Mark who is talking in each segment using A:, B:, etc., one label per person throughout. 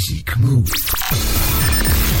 A: Music Move.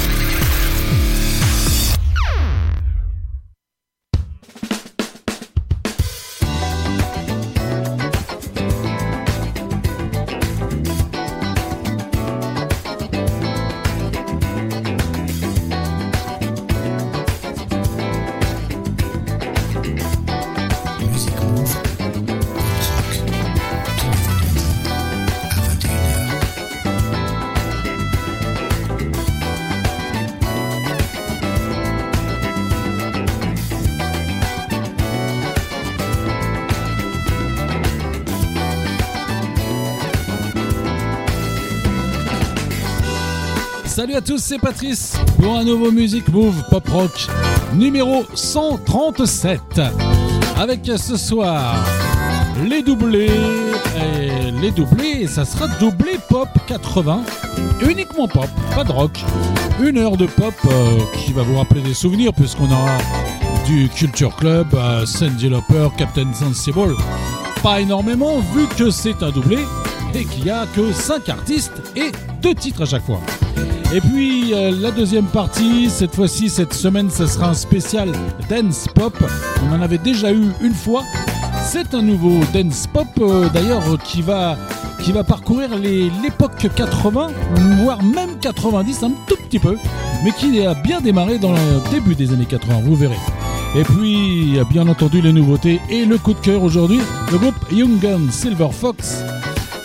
A: À
B: tous, c'est Patrice pour un nouveau Music Move Pop Rock numéro 137. Avec ce soir les doublés. Et les doublés, ça sera doublé pop 80. Uniquement pop, pas de rock. Une heure de pop euh, qui va vous rappeler des souvenirs puisqu'on aura du Culture Club, euh, Sandy Lauper, Captain Sensible. Pas énormément vu que c'est un doublé et qu'il n'y a que 5 artistes et 2 titres à chaque fois. Et puis euh, la deuxième partie, cette fois-ci, cette semaine, ce sera un spécial dance pop. On en avait déjà eu une fois. C'est un nouveau dance pop, euh, d'ailleurs, qui va qui va parcourir l'époque 80, voire même 90, un tout petit peu, mais qui a bien démarré dans le début des années 80, vous verrez. Et puis, bien entendu, les nouveautés et le coup de cœur aujourd'hui, le groupe Young Gun Silver Fox,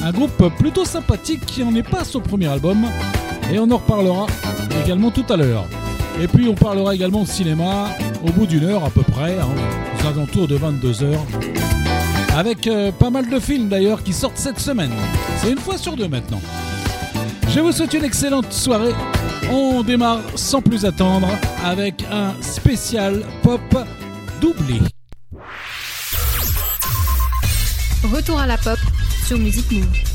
B: un groupe plutôt sympathique qui en est pas son premier album, et on en reparlera également tout à l'heure. Et puis on parlera également de cinéma au bout d'une heure à peu près, hein, aux alentours de 22h. Avec euh, pas mal de films d'ailleurs qui sortent cette semaine. C'est une fois sur deux maintenant. Je vous souhaite une excellente soirée. On démarre sans plus attendre avec un spécial pop doublé.
C: Retour à la pop sur Music Move.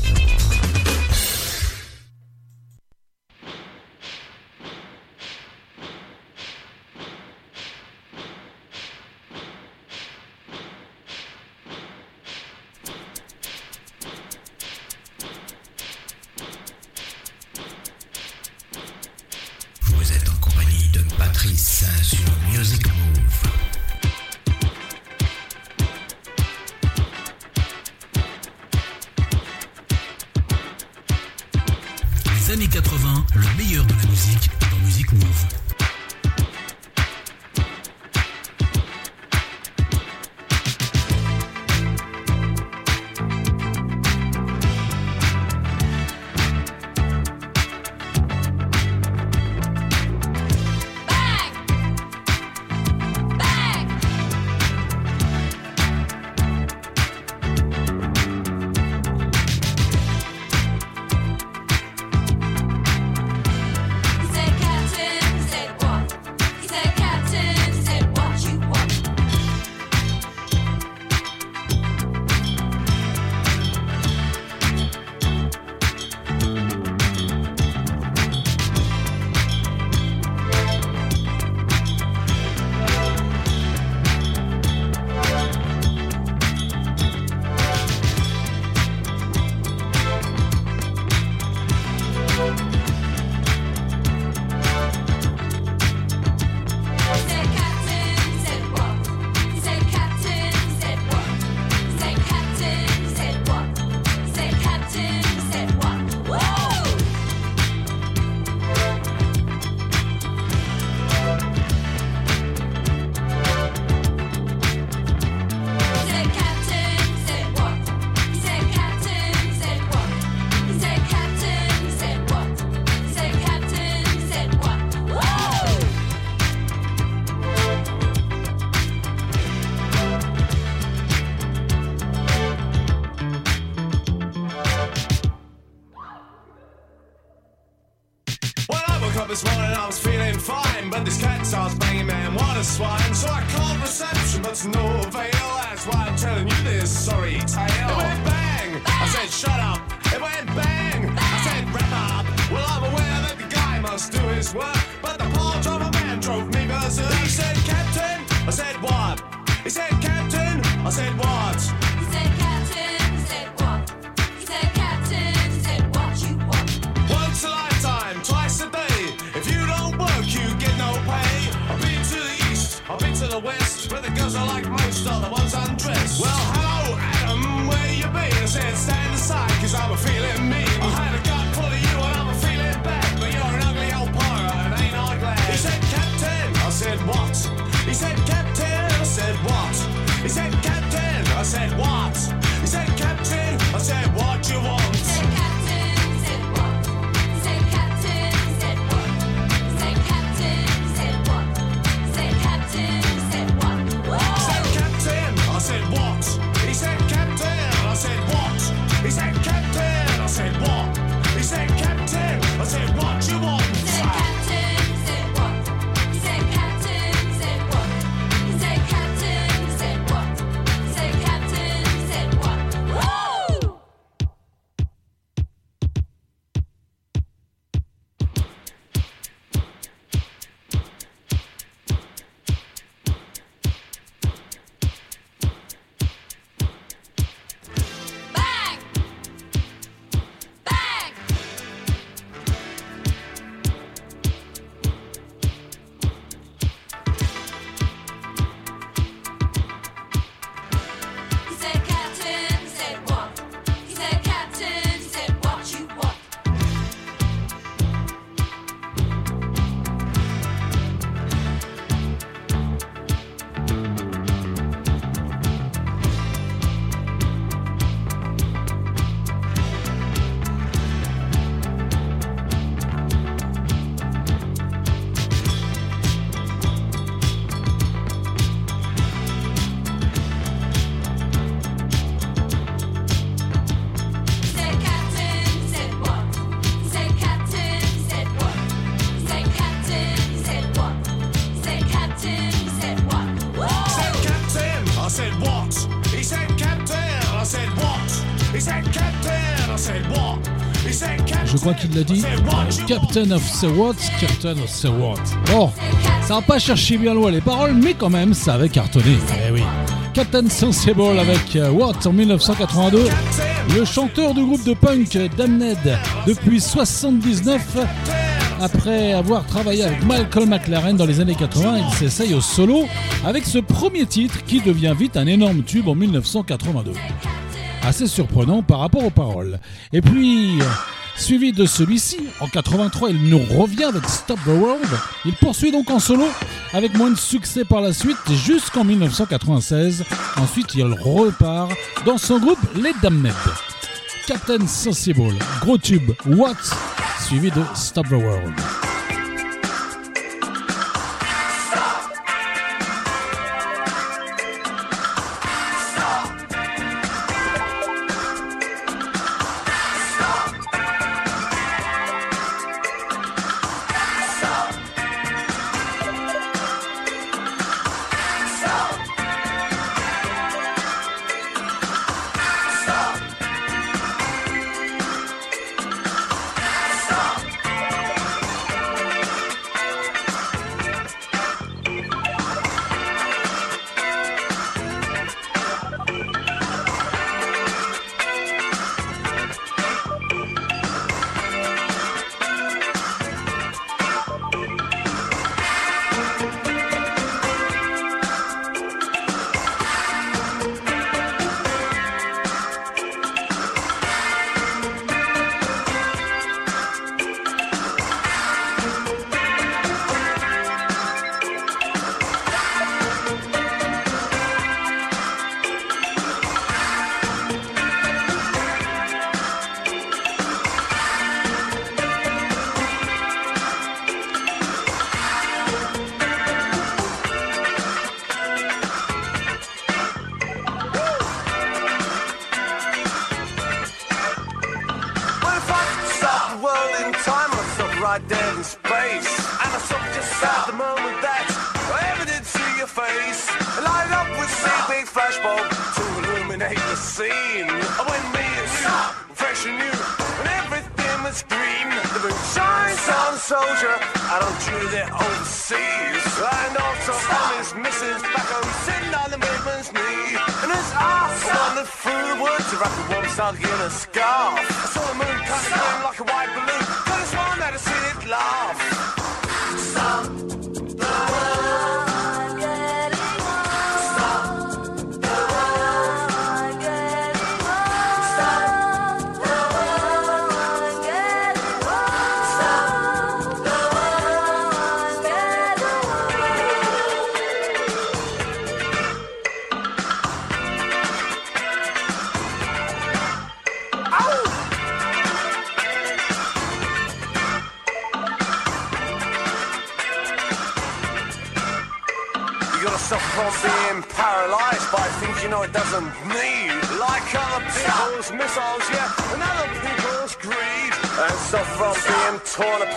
D: What? Captain of
B: the What, Captain of the What. Bon, ça va pas chercher bien loin les paroles, mais quand même, ça avait cartonné. Eh oui. Captain Sensible avec euh, What en 1982. Le chanteur du groupe de punk Damned depuis 79 après avoir travaillé avec Michael McLaren dans les années 80, il s'essaye au solo avec ce premier titre qui devient vite un énorme tube en 1982. Assez surprenant par rapport aux paroles. Et puis, Suivi de celui-ci, en 83, il nous revient avec Stop the World. Il poursuit donc en solo, avec moins de succès par la suite, jusqu'en 1996. Ensuite, il repart dans son groupe Les Damned. Captain Sensible, gros tube, What, suivi de Stop the World.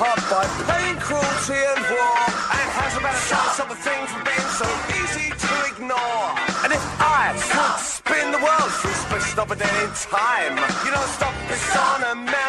E: hard by pain, cruelty, and war, and has a better chance of a being so easy to ignore. And if I could spin the world through space, stop it in time, you know, stop this on a
D: man.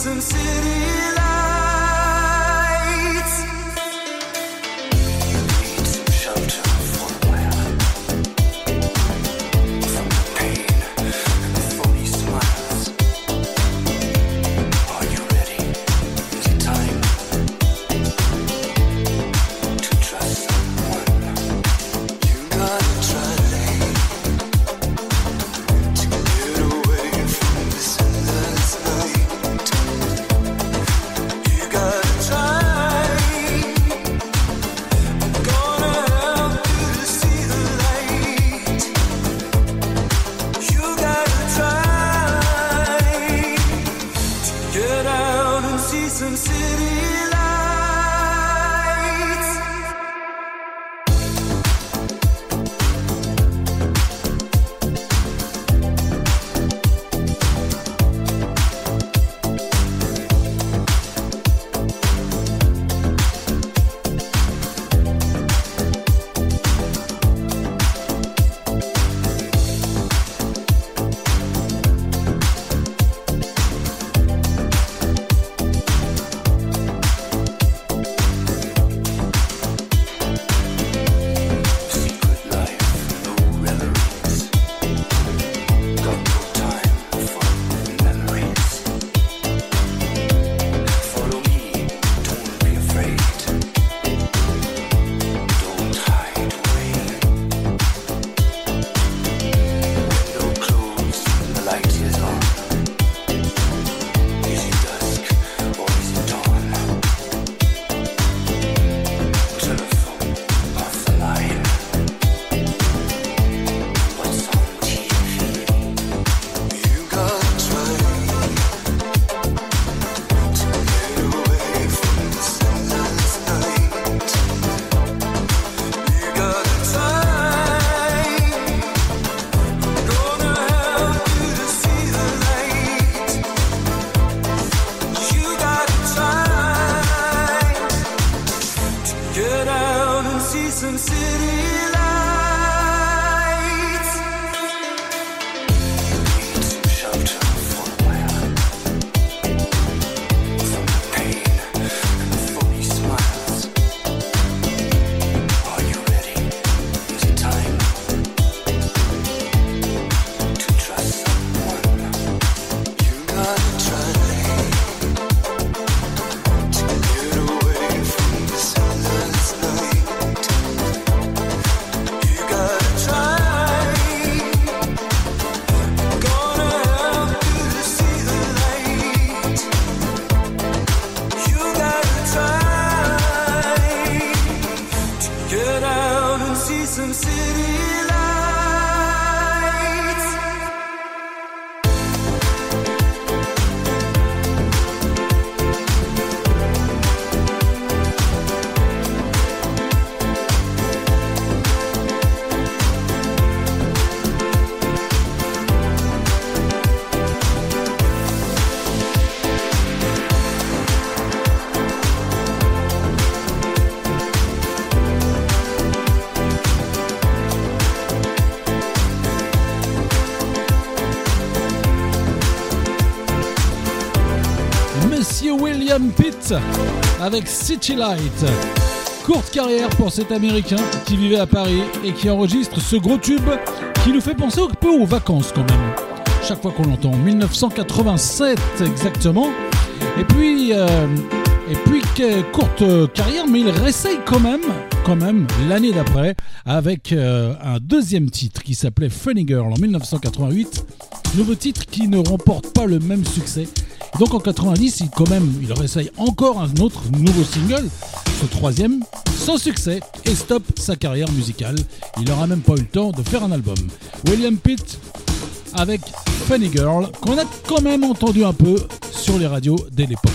D: Citizen
F: City.
B: William Pitt avec City Light. Courte carrière pour cet Américain qui vivait à Paris et qui enregistre ce gros tube qui nous fait penser un peu aux vacances quand même. Chaque fois qu'on l'entend, 1987 exactement. Et puis, euh, et puis courte carrière, mais il réessaye quand même, quand même l'année d'après avec euh, un deuxième titre qui s'appelait Funny Girl en 1988. Nouveau titre qui ne remporte pas le même succès. Donc en 90, il, quand même, il réessaye encore un autre nouveau single, ce troisième, sans succès, et stoppe sa carrière musicale. Il n'aura même pas eu le temps de faire un album. William Pitt avec Funny Girl, qu'on a quand même entendu un peu sur les radios dès l'époque.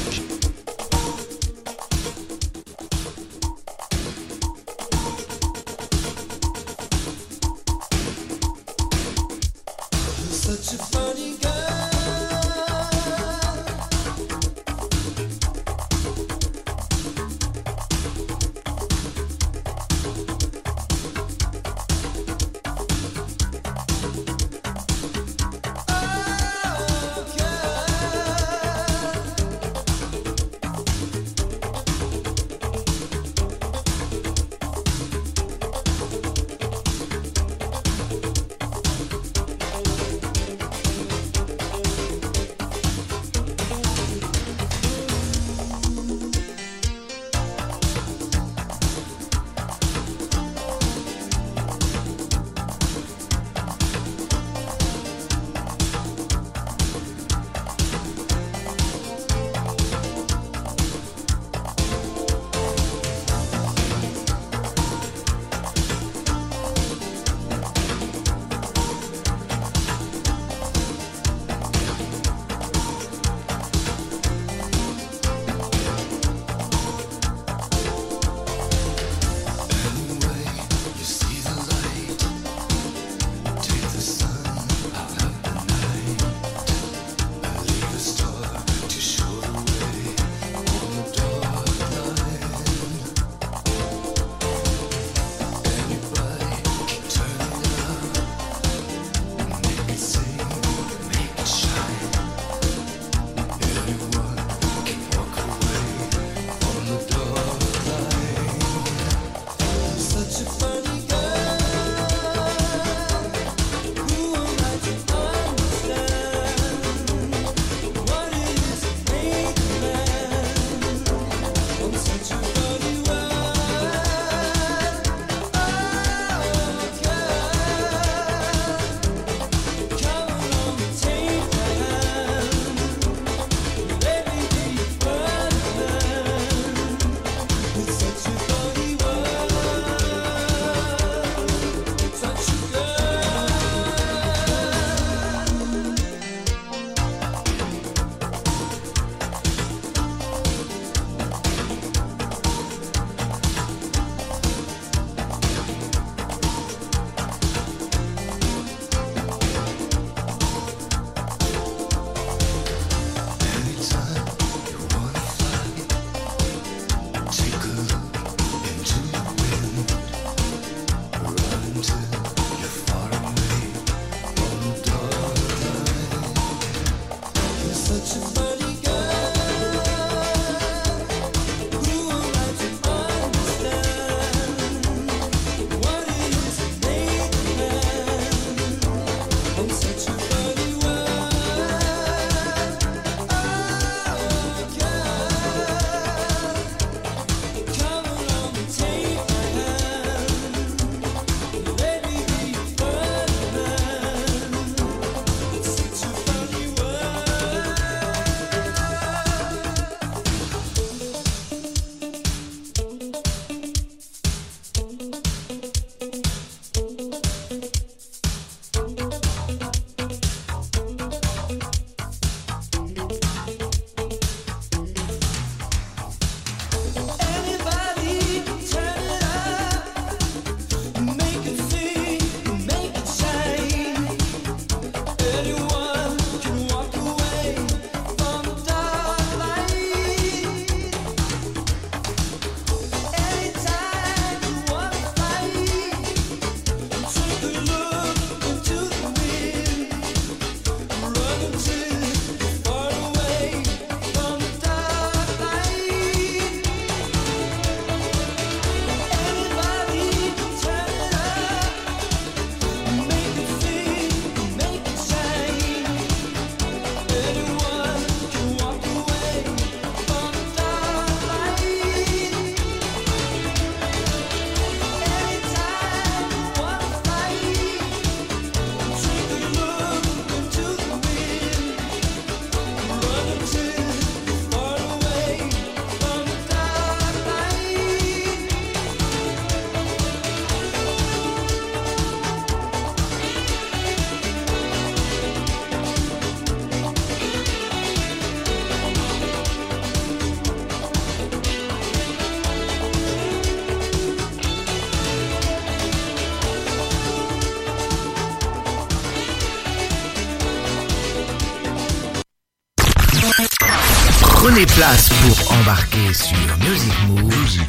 G: Prenez place pour embarquer sur Music Move, Music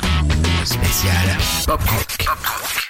G: spécial Pop -rock.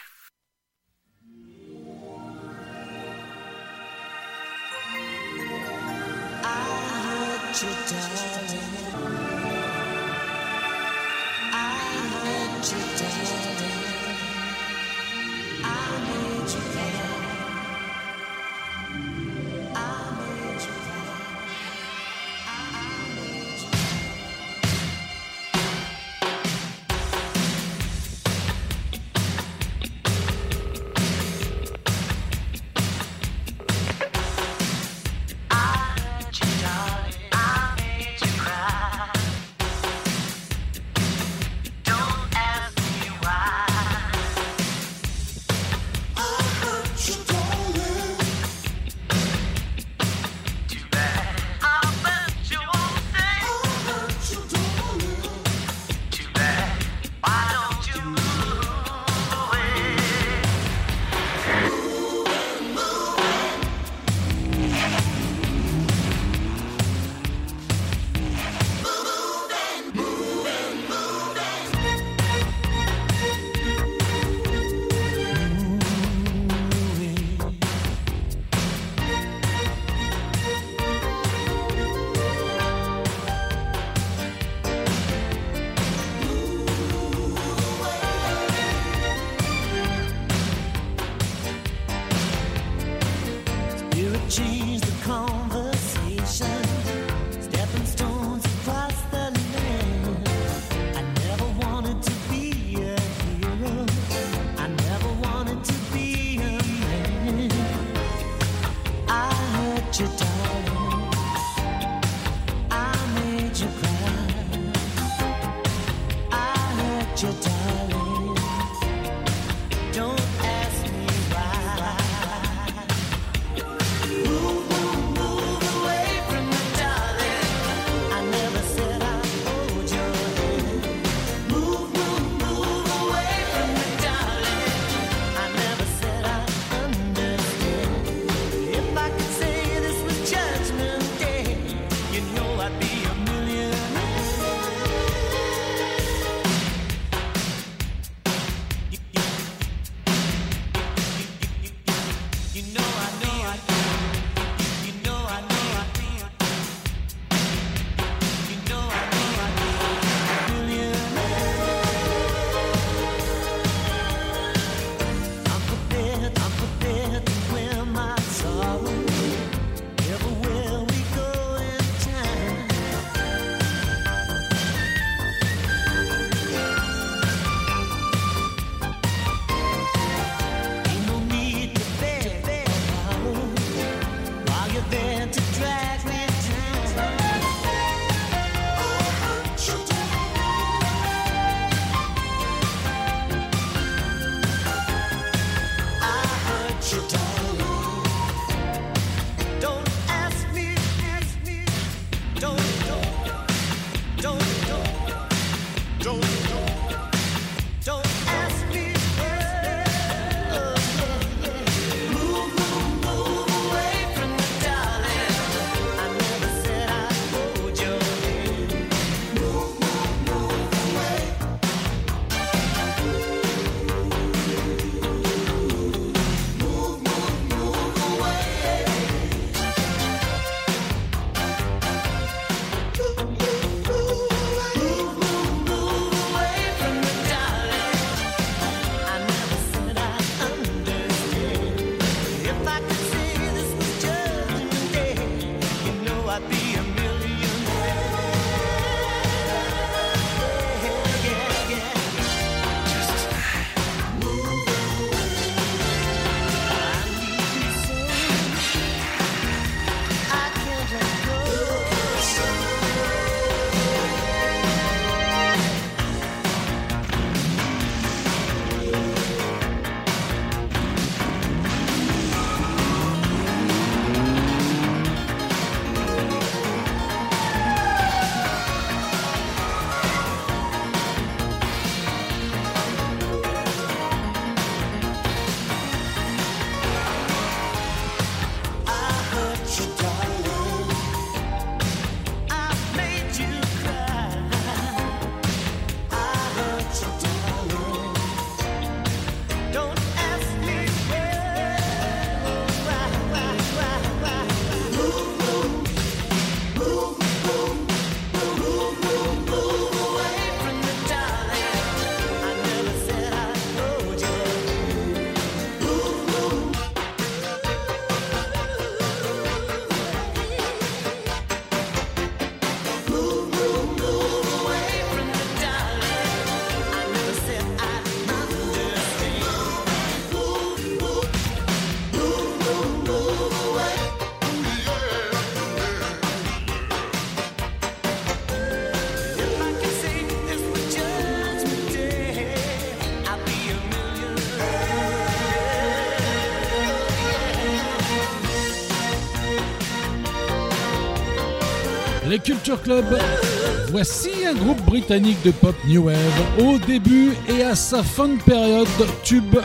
B: Voici un groupe britannique de pop new wave au début et à sa fin de période tube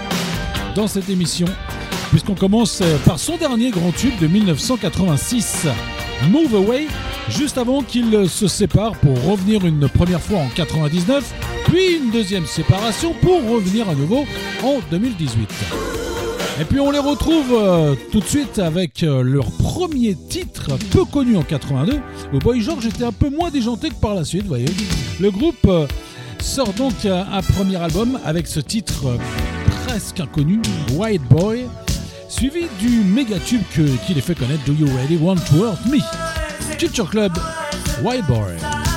B: dans cette émission, puisqu'on commence par son dernier grand tube de 1986, Move Away, juste avant qu'il se sépare pour revenir une première fois en 99, puis une deuxième séparation pour revenir à nouveau en 2018. Et puis on les retrouve euh, tout de suite avec euh, leur premier titre peu connu en 82. Le Boy George était un peu moins déjanté que par la suite, vous voyez. Le groupe euh, sort donc un premier album avec ce titre presque inconnu, White Boy, suivi du méga tube qui les fait connaître Do You Really Want to Hurt Me? Culture Club, White Boy.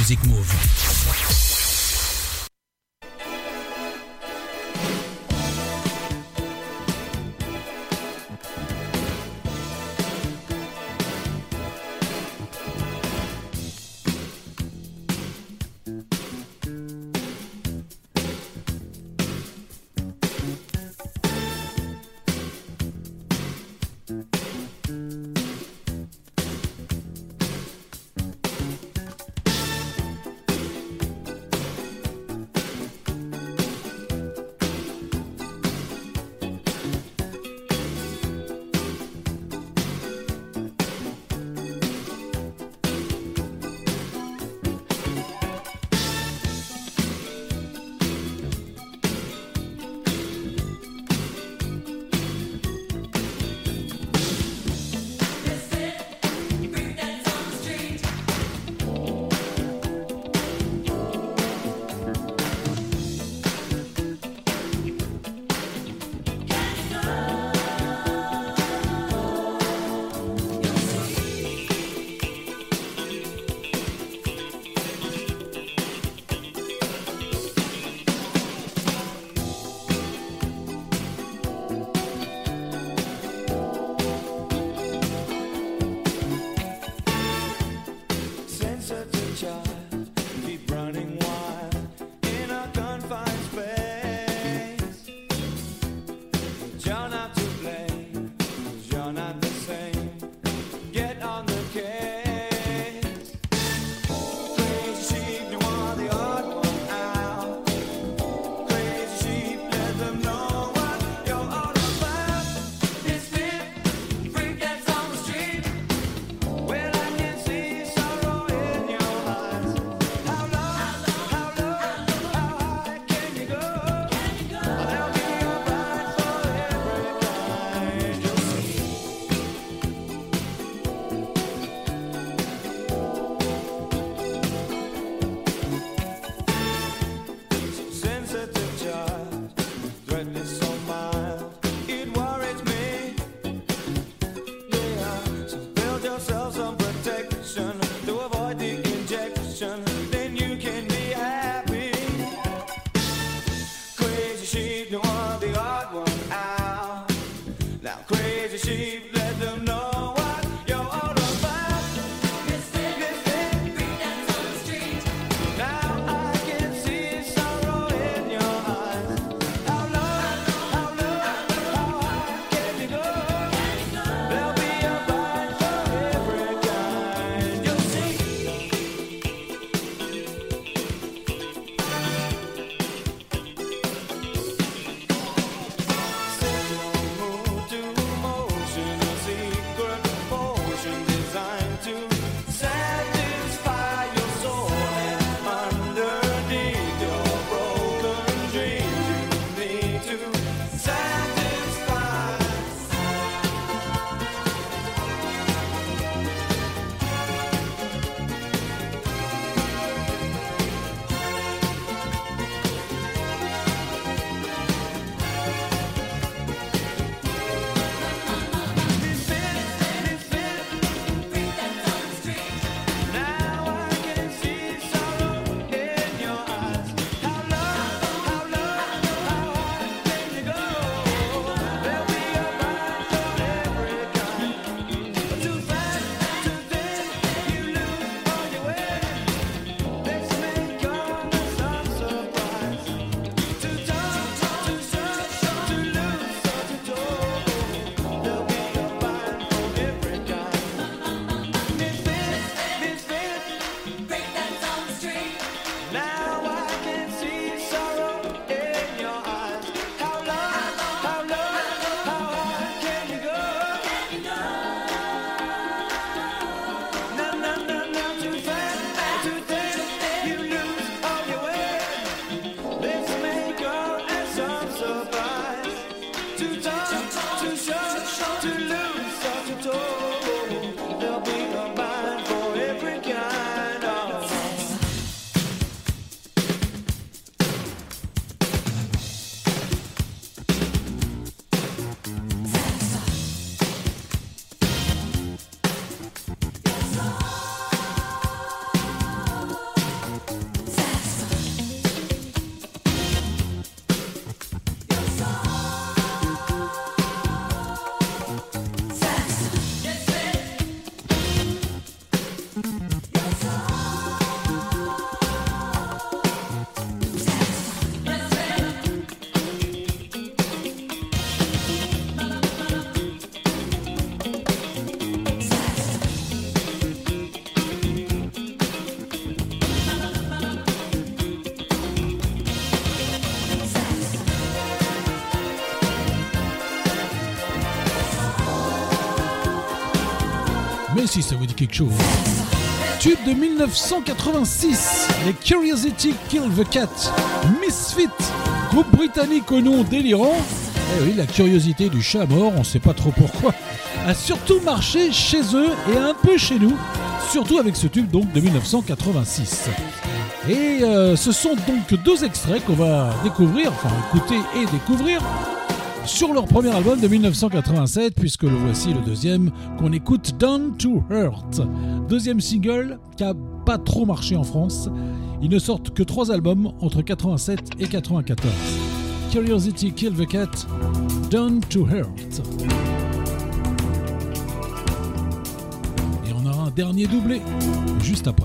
A: Music Move.
B: Ça vous dit quelque chose. Tube de 1986, les Curiosity Kill the Cat, Misfit, groupe britannique au nom délirant. Eh oui, la curiosité du chat mort, on sait pas trop pourquoi, a surtout marché chez eux et un peu chez nous, surtout avec ce tube donc de 1986. Et euh, ce sont donc deux extraits qu'on va découvrir, enfin écouter et découvrir sur leur premier album de 1987, puisque le voici le deuxième qu'on écoute Down to Hurt. Deuxième single qui a pas trop marché en France. Ils ne sortent que trois albums entre 87 et 94. Curiosity Kill the Cat, Down to Hurt. Et on aura un dernier doublé juste après.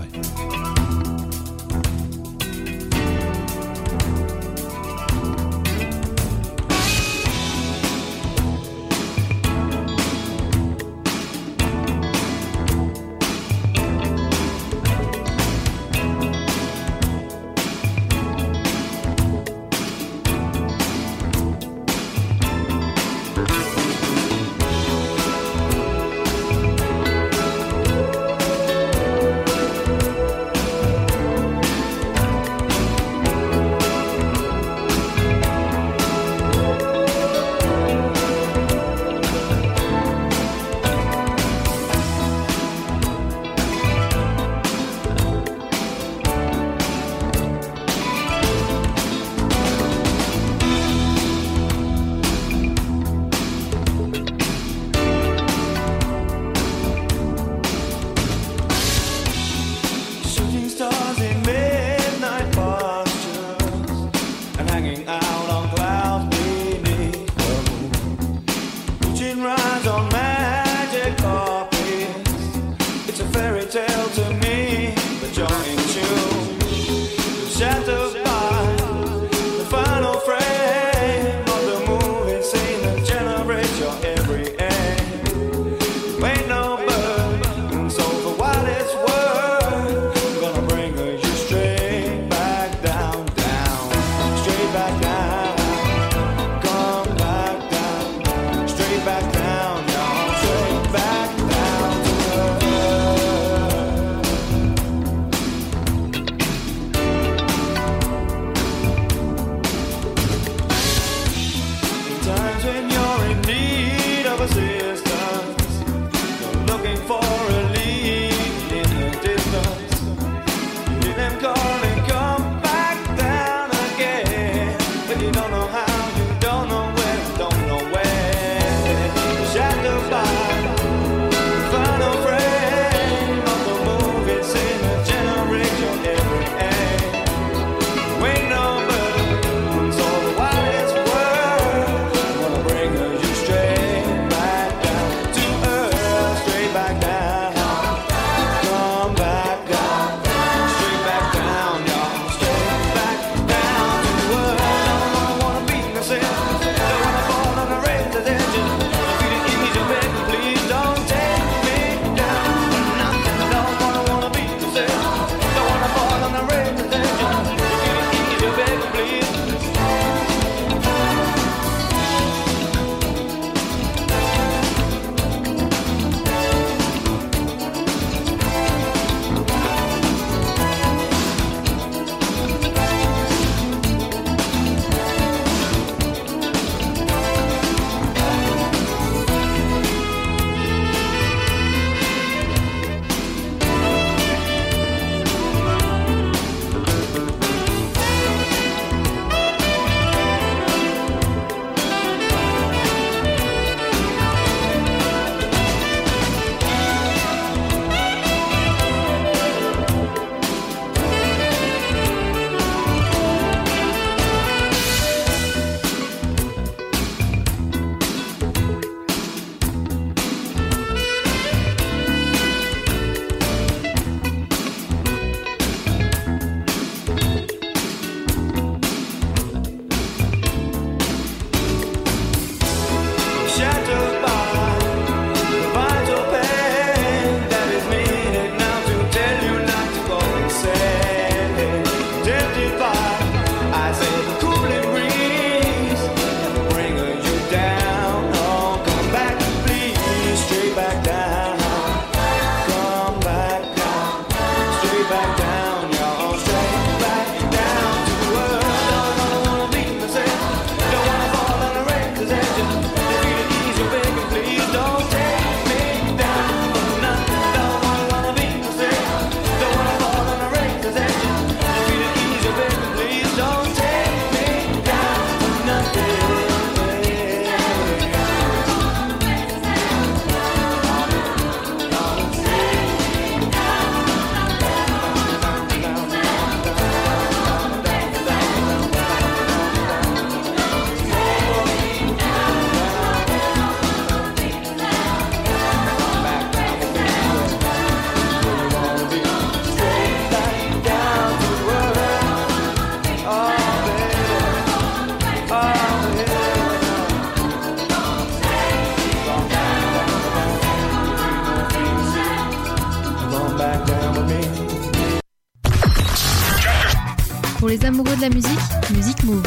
H: Amoureux de la musique, Musique Move.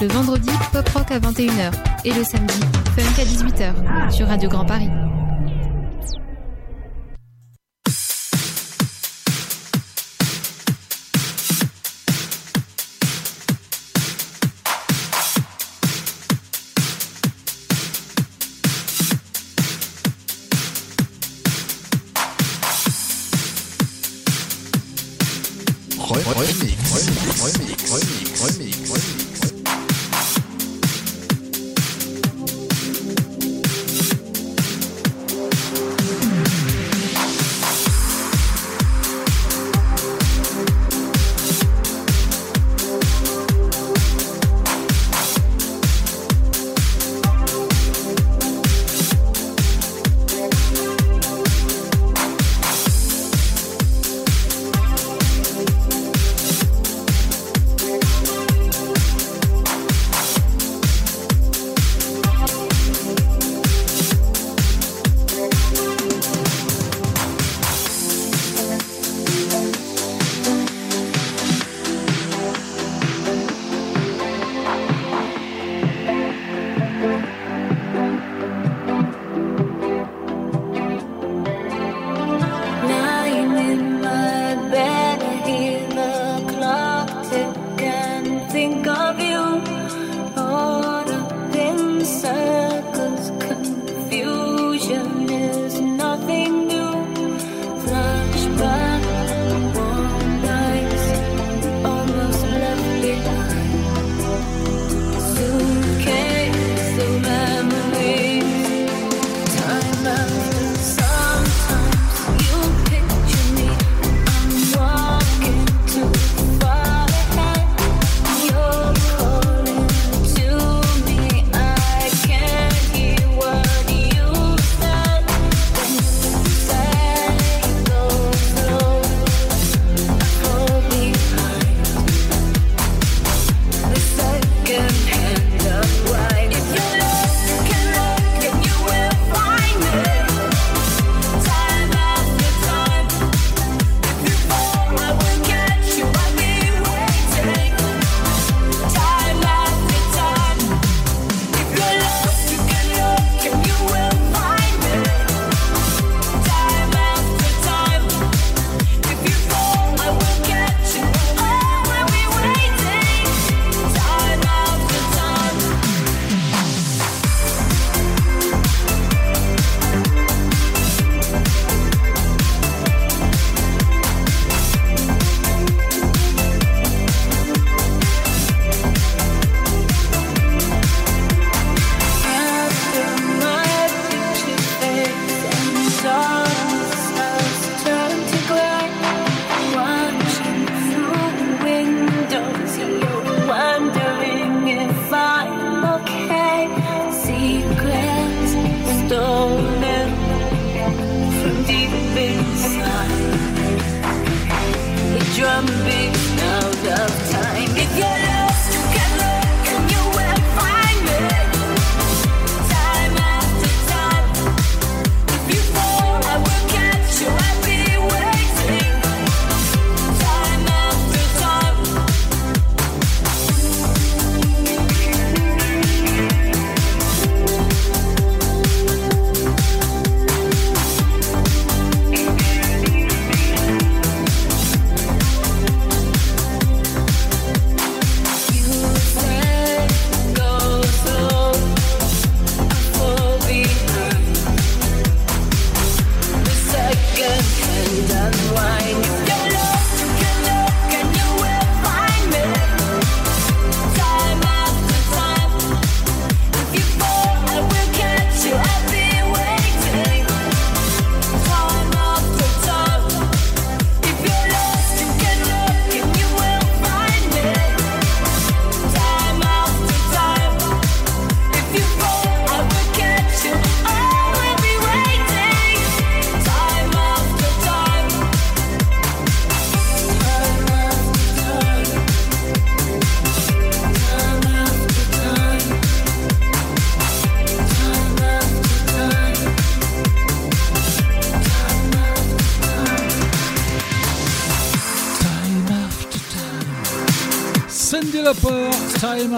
H: Le vendredi, pop rock à 21h. Et le samedi, funk à 18h. Sur Radio Grand Paris.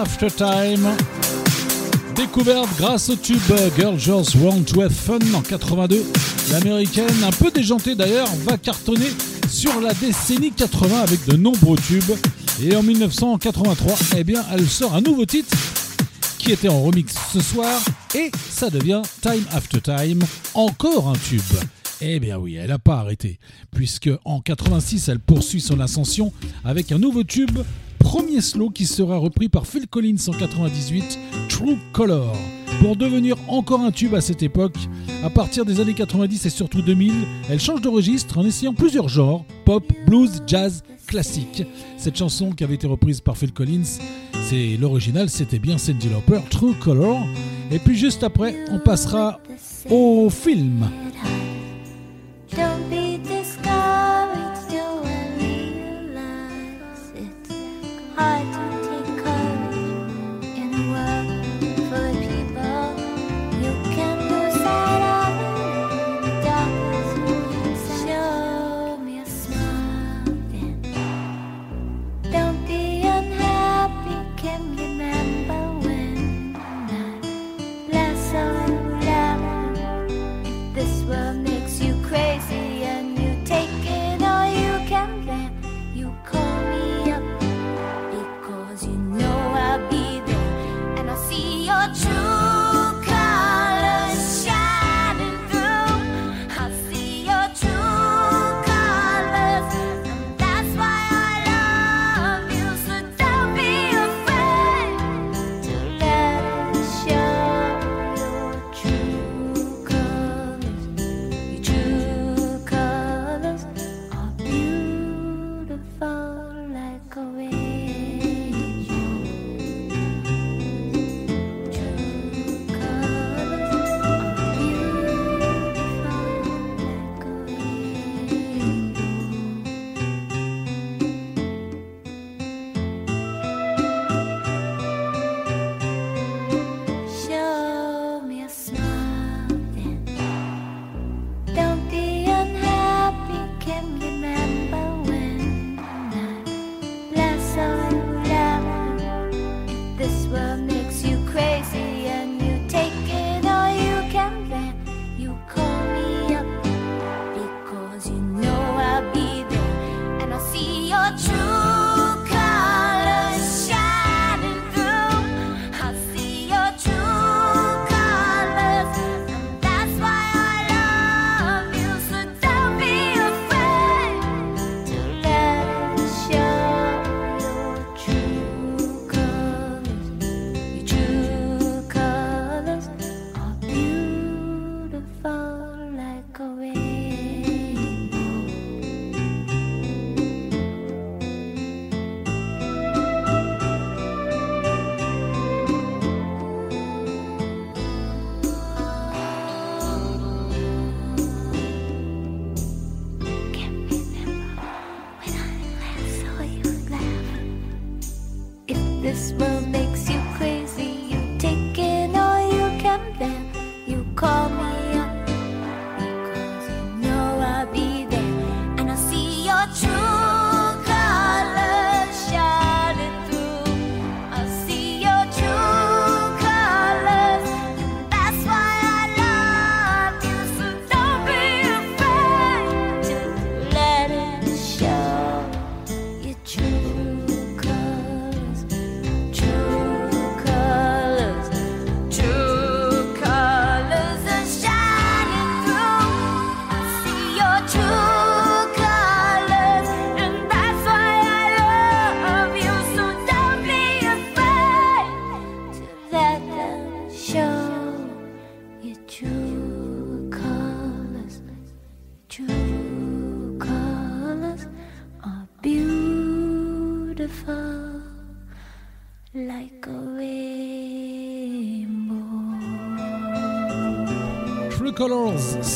I: After Time. Découverte grâce au tube Girl Just Want to Have Fun en 82. L'américaine, un peu déjantée d'ailleurs, va cartonner sur la décennie 80 avec de nombreux tubes. Et en 1983, eh bien, elle sort un nouveau titre qui était en remix ce soir et ça devient Time After Time, encore un tube. Eh bien oui, elle n'a pas arrêté, puisque en 86, elle poursuit son ascension avec un nouveau tube, premier slow qui sera repris par Phil Collins en 98, True Color. Pour devenir encore un tube à cette époque, à partir des années 90 et surtout 2000, elle change de registre en essayant plusieurs genres, pop, blues, jazz, classique. Cette chanson qui avait été reprise par Phil Collins, c'est l'original, c'était bien Cindy Lauper, True Color. Et puis juste après, on passera au film.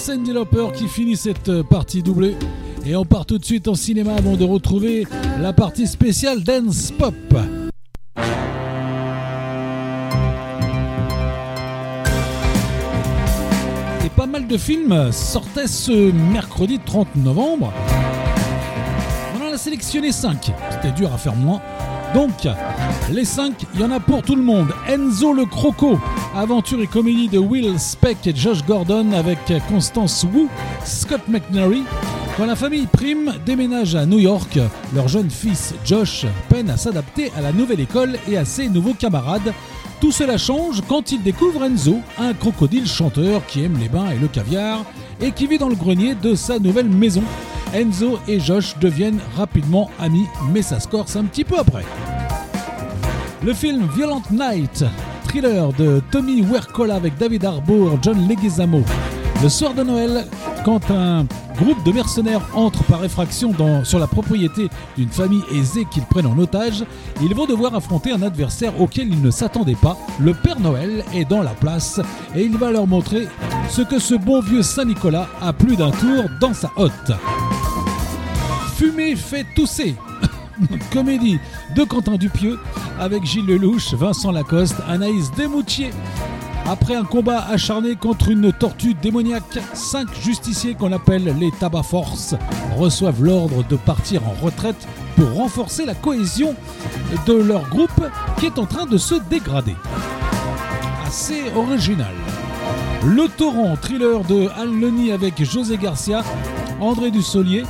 I: Lauper qui finit cette euh, partie doublée. Et on part tout de suite en cinéma avant de retrouver la partie spéciale Dance Pop. Et pas mal de films sortaient ce mercredi 30 novembre. On en a sélectionné 5. C'était dur à faire moins.
B: Donc, les 5, il y en a pour tout le monde. Enzo le Croco, aventure et comédie de Will Speck et Josh Gordon avec Constance Wu, Scott McNary. Quand la famille Prime déménage à New York, leur jeune fils Josh peine à s'adapter à la nouvelle école et à ses nouveaux camarades. Tout cela change quand il découvre Enzo, un crocodile chanteur qui aime les bains et le caviar et qui vit dans le grenier de sa nouvelle maison. Enzo et Josh deviennent rapidement amis, mais ça se corse un petit peu après. Le film Violent Night, de Tommy Werkola avec David Harbour, John Leguizamo. Le soir de Noël, quand un groupe de mercenaires entre par effraction sur la propriété d'une famille aisée qu'ils prennent en otage, ils vont devoir affronter un adversaire auquel ils ne s'attendaient pas. Le Père Noël est dans la place et il va leur montrer ce que ce bon vieux Saint-Nicolas a plus d'un tour dans sa hotte. Fumer fait tousser. Comédie de Quentin Dupieux avec Gilles Lelouch, Vincent Lacoste, Anaïs Desmoutiers. Après un combat acharné contre une tortue démoniaque, cinq justiciers qu'on appelle les tabac force reçoivent l'ordre de partir en retraite pour renforcer la cohésion de leur groupe qui est en train de se dégrader. Assez original. Le Torrent, thriller de Al Leni avec José Garcia, André Dussolier.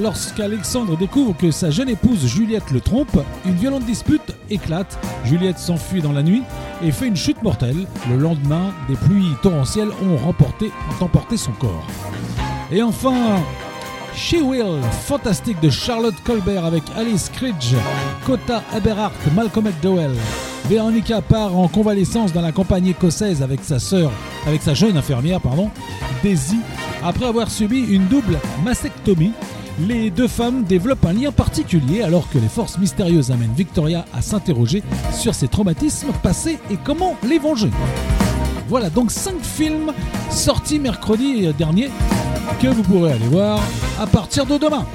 B: Lorsqu'Alexandre découvre que sa jeune épouse Juliette le trompe, une violente dispute éclate. Juliette s'enfuit dans la nuit et fait une chute mortelle. Le lendemain, des pluies torrentielles ont, remporté, emporté son corps. Et enfin, She Will, fantastique de Charlotte Colbert avec Alice Cridge, Kota Eberhardt, Malcolm McDowell. Véronica part en convalescence dans la campagne écossaise avec sa sœur, avec sa jeune infirmière, Daisy. Après avoir subi une double mastectomie, les deux femmes développent un lien particulier alors que les forces mystérieuses amènent Victoria à s'interroger sur ses traumatismes passés et comment les venger. Voilà donc 5 films sortis mercredi dernier que vous pourrez aller voir à partir de demain.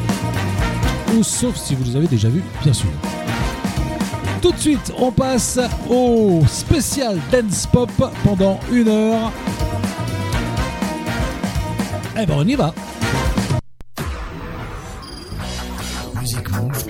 B: Ou sauf si vous les avez déjà vus, bien sûr. Tout de suite, on passe au spécial Dance Pop pendant une heure. Eh ben on y va.
G: Music Move,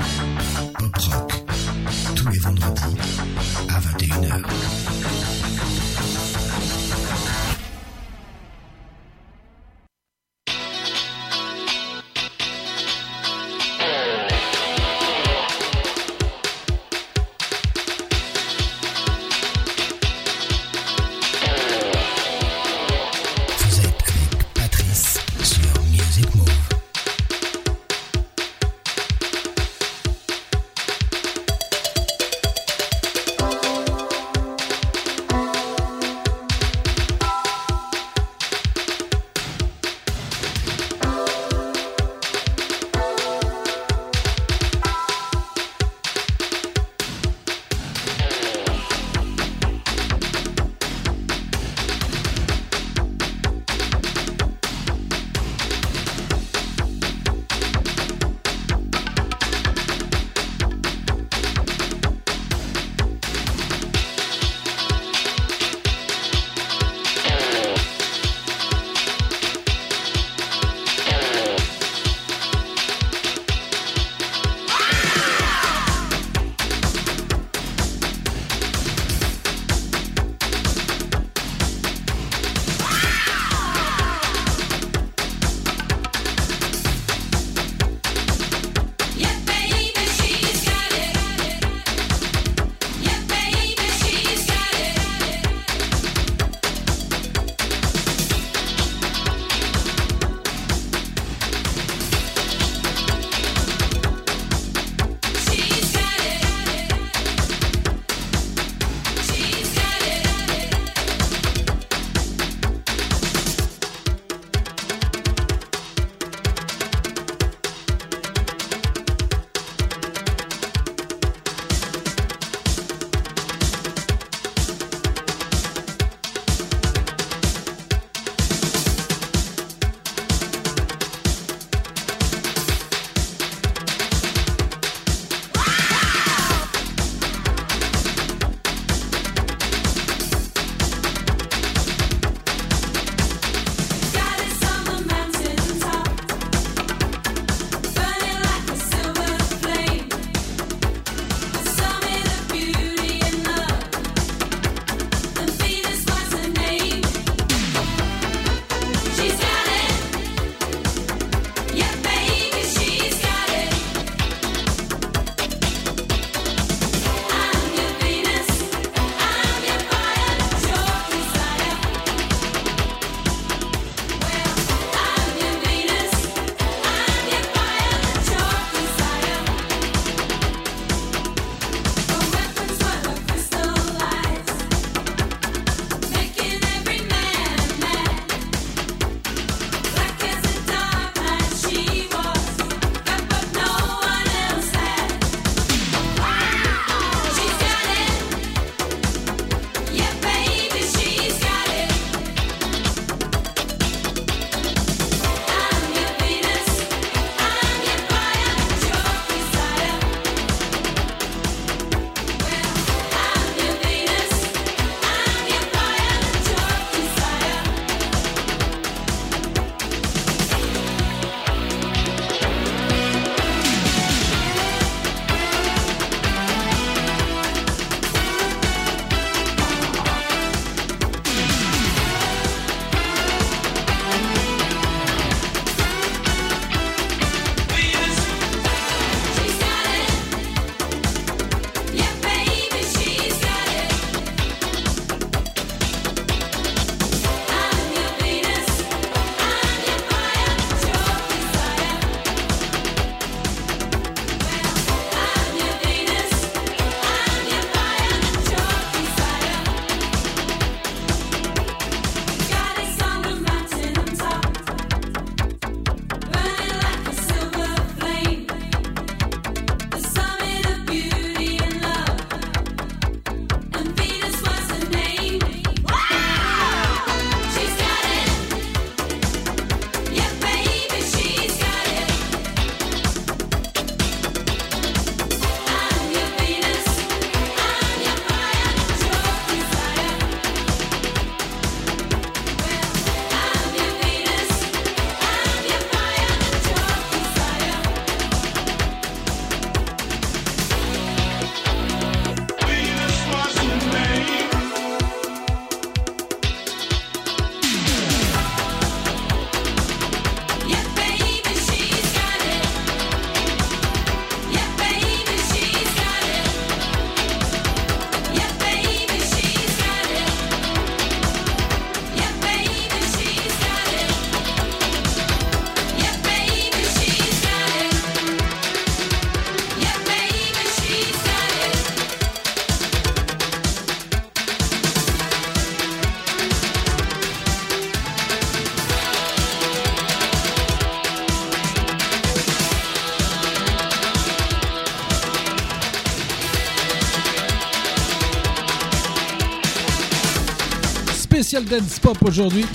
B: dance pop aujourd'hui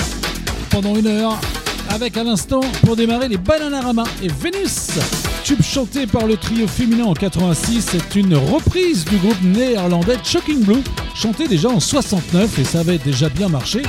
B: pendant une heure avec à l'instant pour démarrer les Bananarama et Vénus. Tube chanté par le trio féminin en 86, c'est une reprise du groupe néerlandais Shocking Blue, chanté déjà en 69 et ça avait déjà bien marché.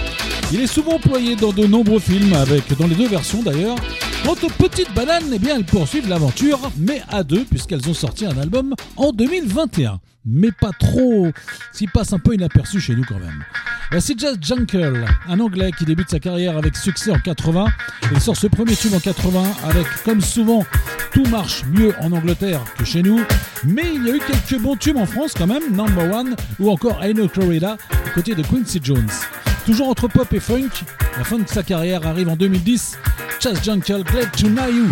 B: Il est souvent employé dans de nombreux films, avec dans les deux versions d'ailleurs. Quant aux petites bananes, eh bien elles poursuivent l'aventure, mais à deux, puisqu'elles ont sorti un album en 2021. Mais pas trop, s'il passe un peu inaperçu chez nous quand même. Voici Jazz Jungle, un anglais qui débute sa carrière avec succès en 80. Il sort ce premier tube en 80 avec, comme souvent, tout marche mieux en Angleterre que chez nous. Mais il y a eu quelques bons tubes en France quand même, Number One ou encore I Know Florida, du côté de Quincy Jones. Toujours entre pop et funk, la fin de sa carrière arrive en 2010. Chas Jungle, Glad to Know. You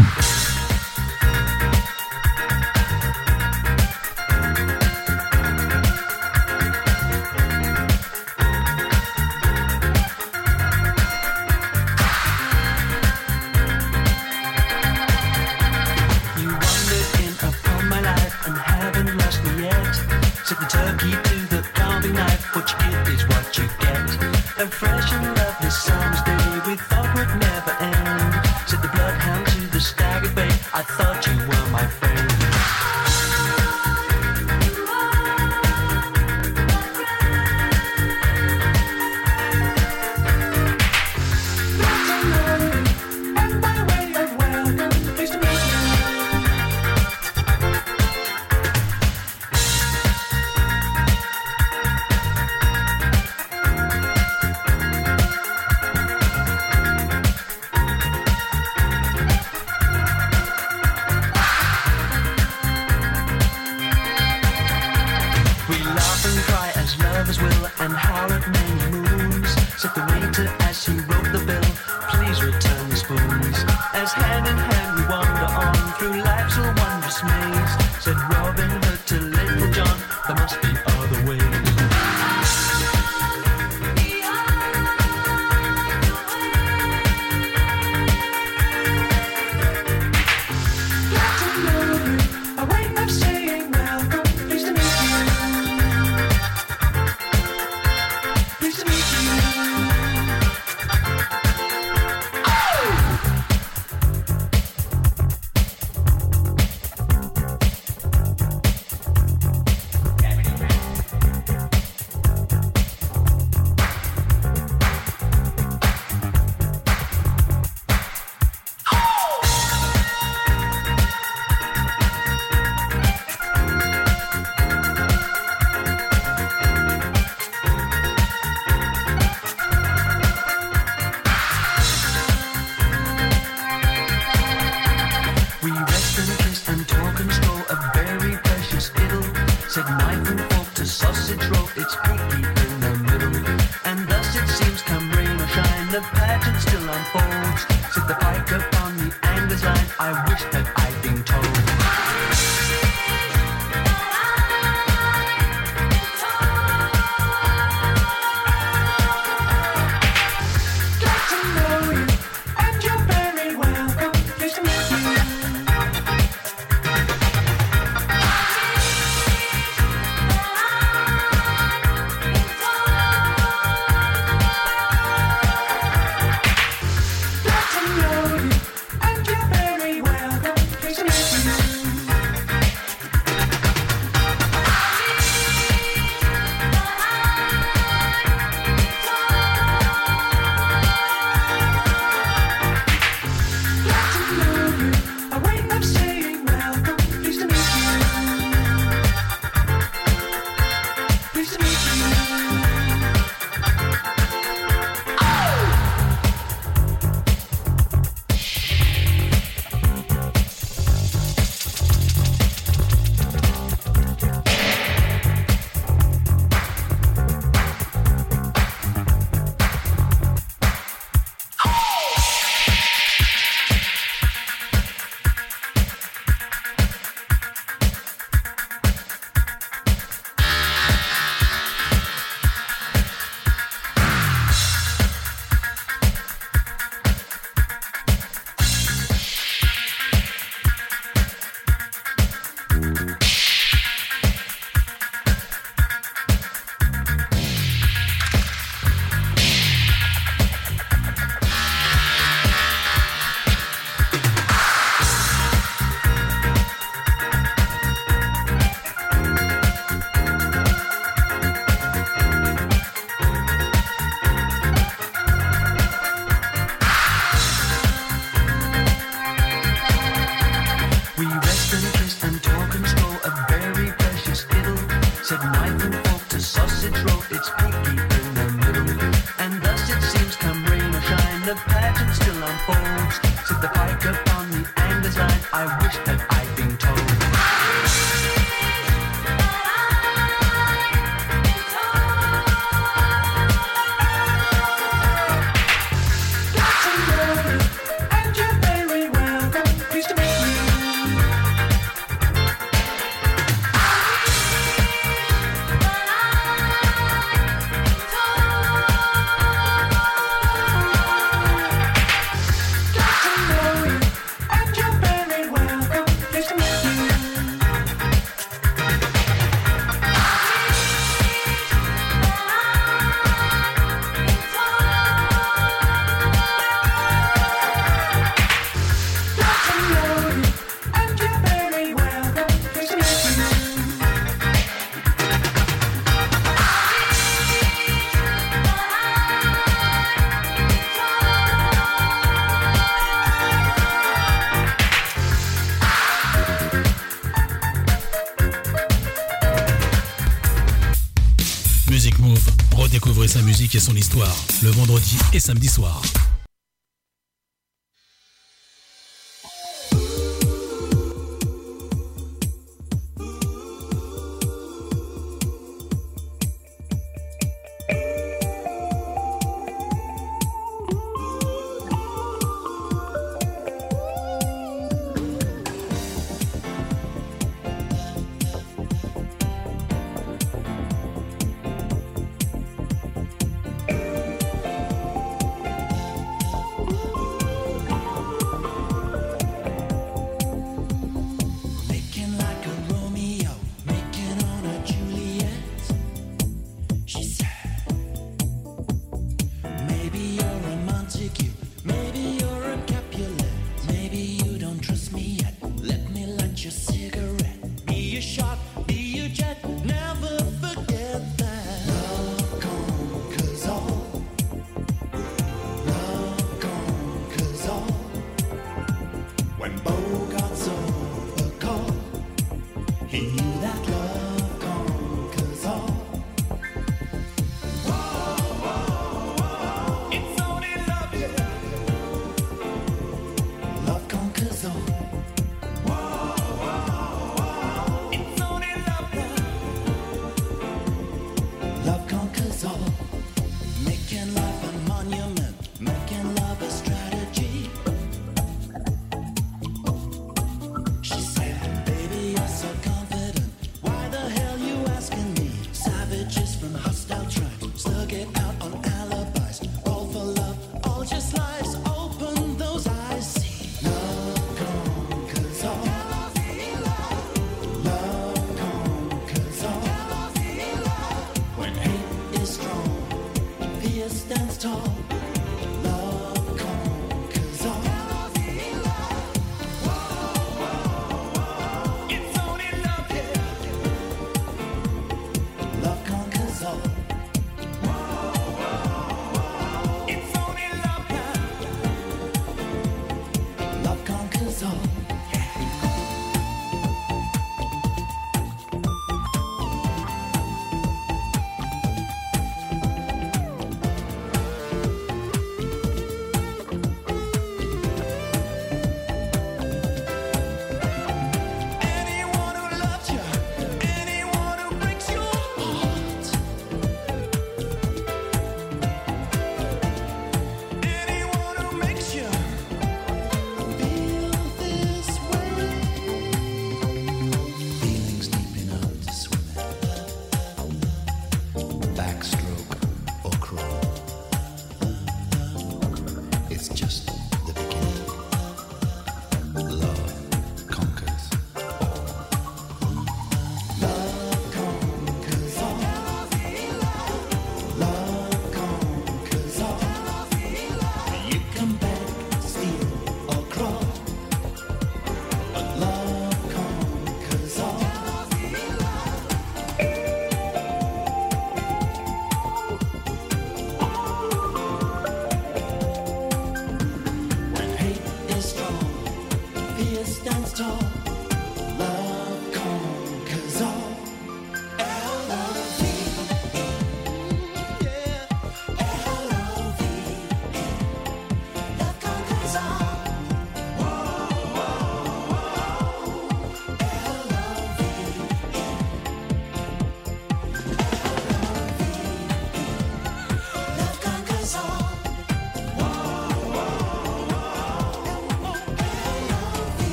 G: et samedi soir.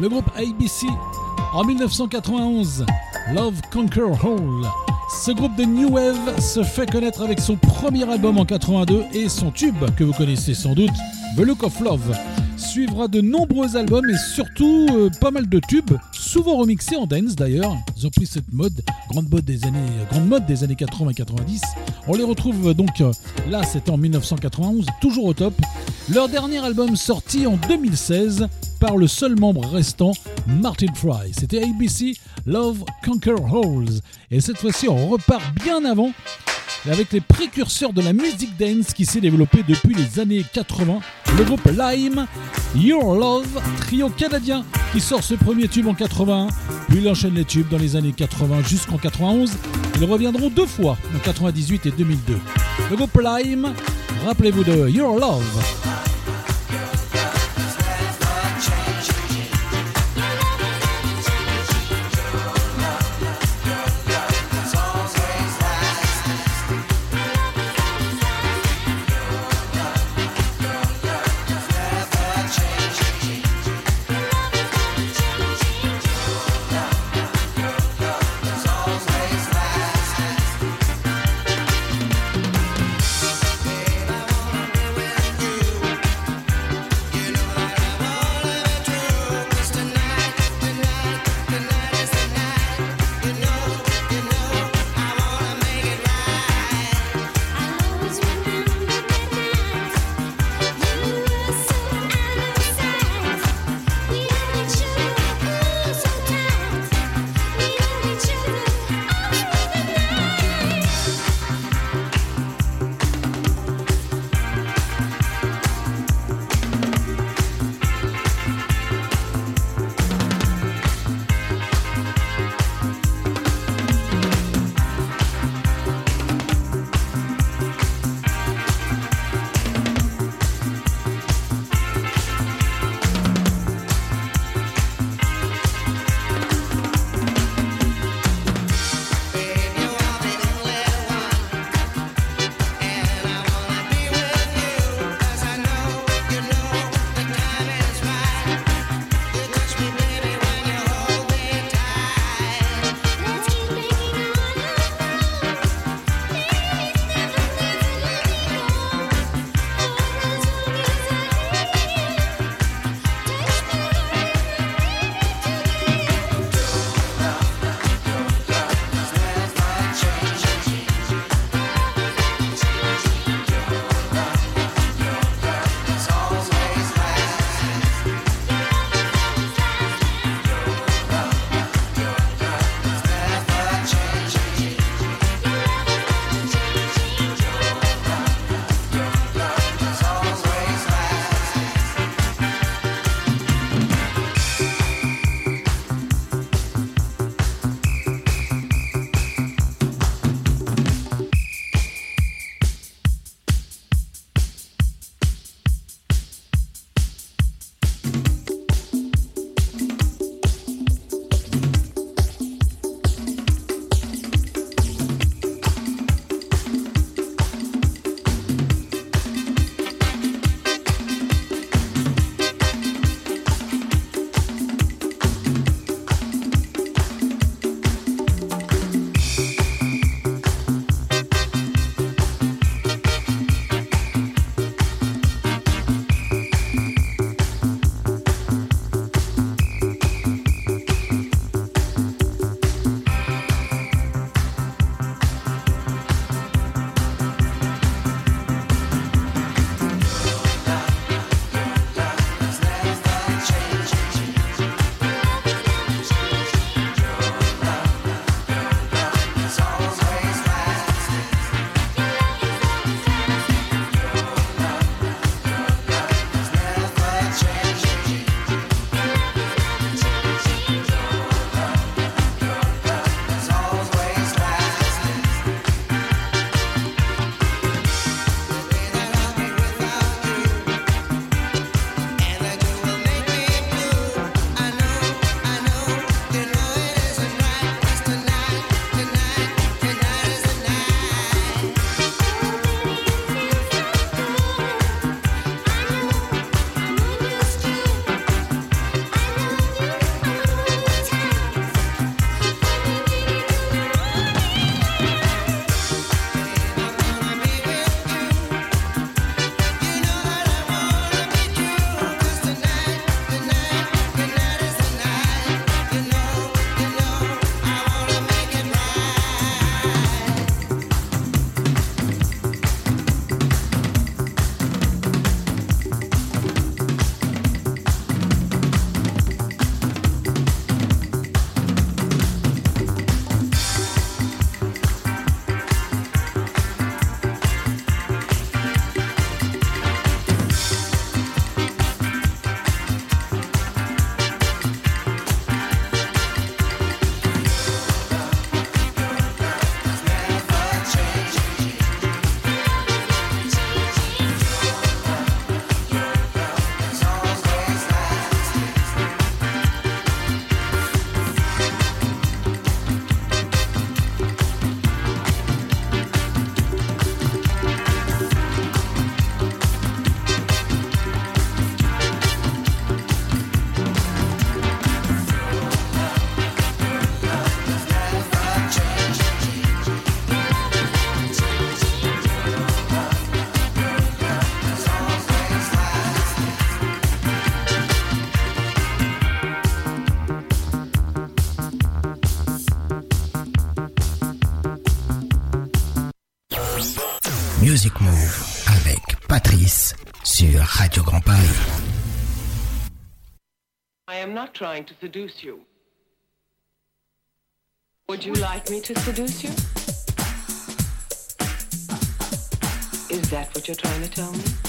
B: Le groupe ABC. En 1991, Love Conquer All. Ce groupe de New Wave se fait connaître avec son premier album en 82 et son tube, que vous connaissez sans doute, The Look of Love. Suivra de nombreux albums et surtout euh, pas mal de tubes, souvent remixés en dance d'ailleurs. Ils ont pris cette mode, grande mode des années, grande mode des années 80-90. On les retrouve donc euh, là, c'était en 1991, toujours au top. Leur dernier album sorti en 2016 par le seul membre restant, Martin Fry. C'était ABC Love Conquer Holes. Et cette fois-ci, on repart bien avant avec les précurseurs de la musique dance qui s'est développée depuis les années 80. Le groupe Lime, Your Love, trio canadien qui sort ce premier tube en 81, puis il enchaîne les tubes dans les années 80 jusqu'en 91. Ils reviendront deux fois, en 98 et 2002. Le groupe Lime, rappelez-vous de Your Love.
J: Am not trying to seduce you. Would you like me to seduce you? Is that what you're trying to tell me?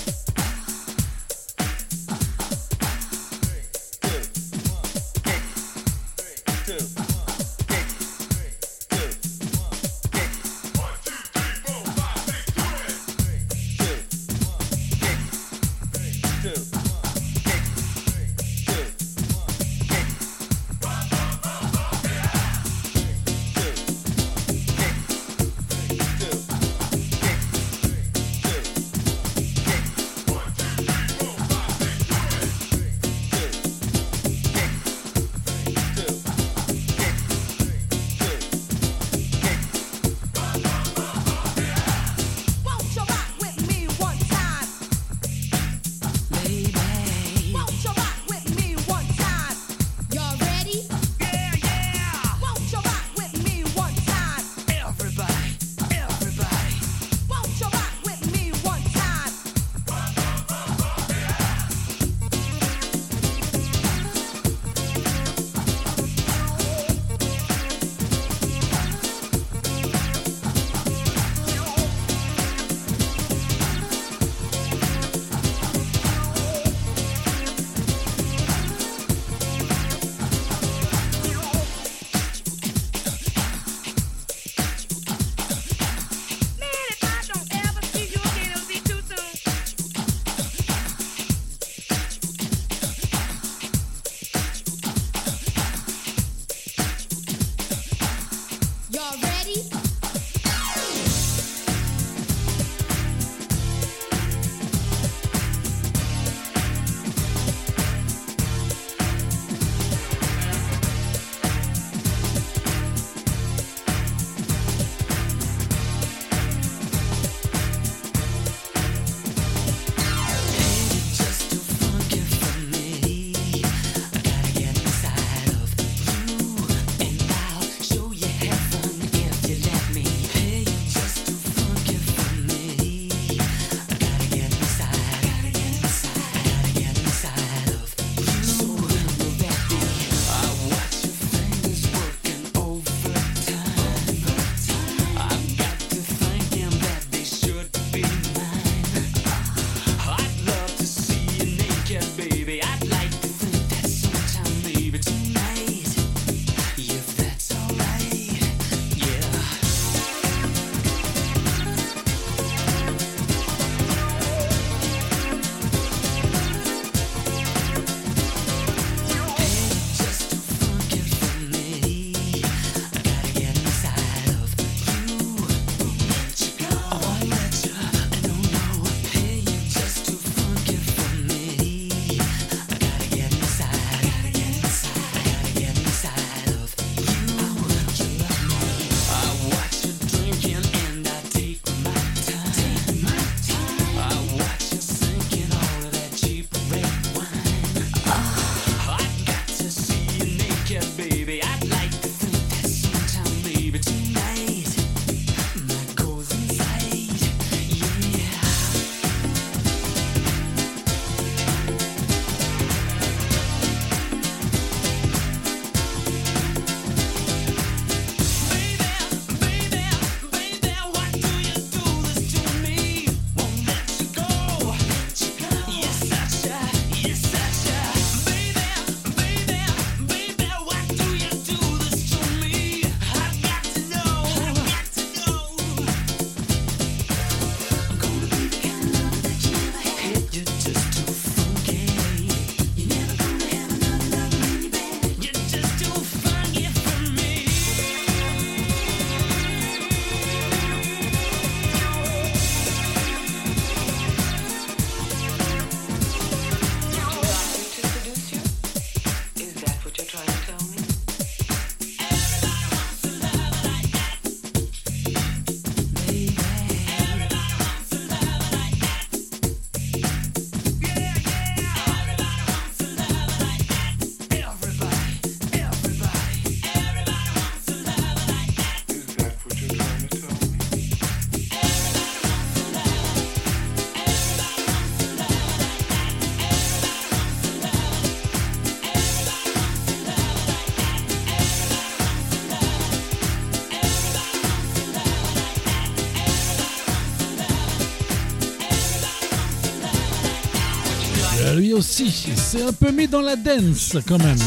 B: Lui aussi, c'est un peu mis dans la dance quand même.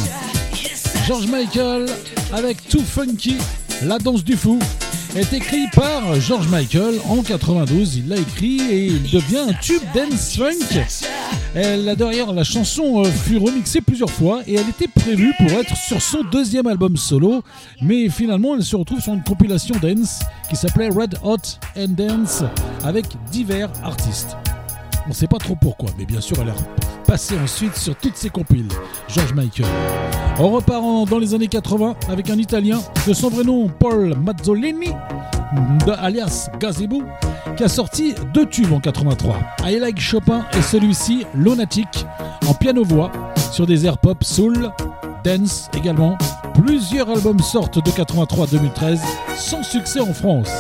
B: George Michael avec Too Funky, la danse du fou, est écrit par George Michael en 92. Il l'a écrit et il devient un tube dance funk. Elle, derrière, la chanson euh, fut remixée plusieurs fois et elle était prévue pour être sur son deuxième album solo, mais finalement elle se retrouve sur une compilation dance qui s'appelait Red Hot and Dance avec divers artistes. On ne sait pas trop pourquoi, mais bien sûr elle est passée ensuite sur toutes ses compiles. George Michael. En- dans les années 80 avec un Italien de son vrai nom Paul Mazzolini, alias Gazebo, qui a sorti deux tubes en 83. I Like Chopin et celui-ci, Lunatic, en piano-voix, sur des airs pop, soul, dance également. Plusieurs albums sortent de 83 à 2013 sans succès en France.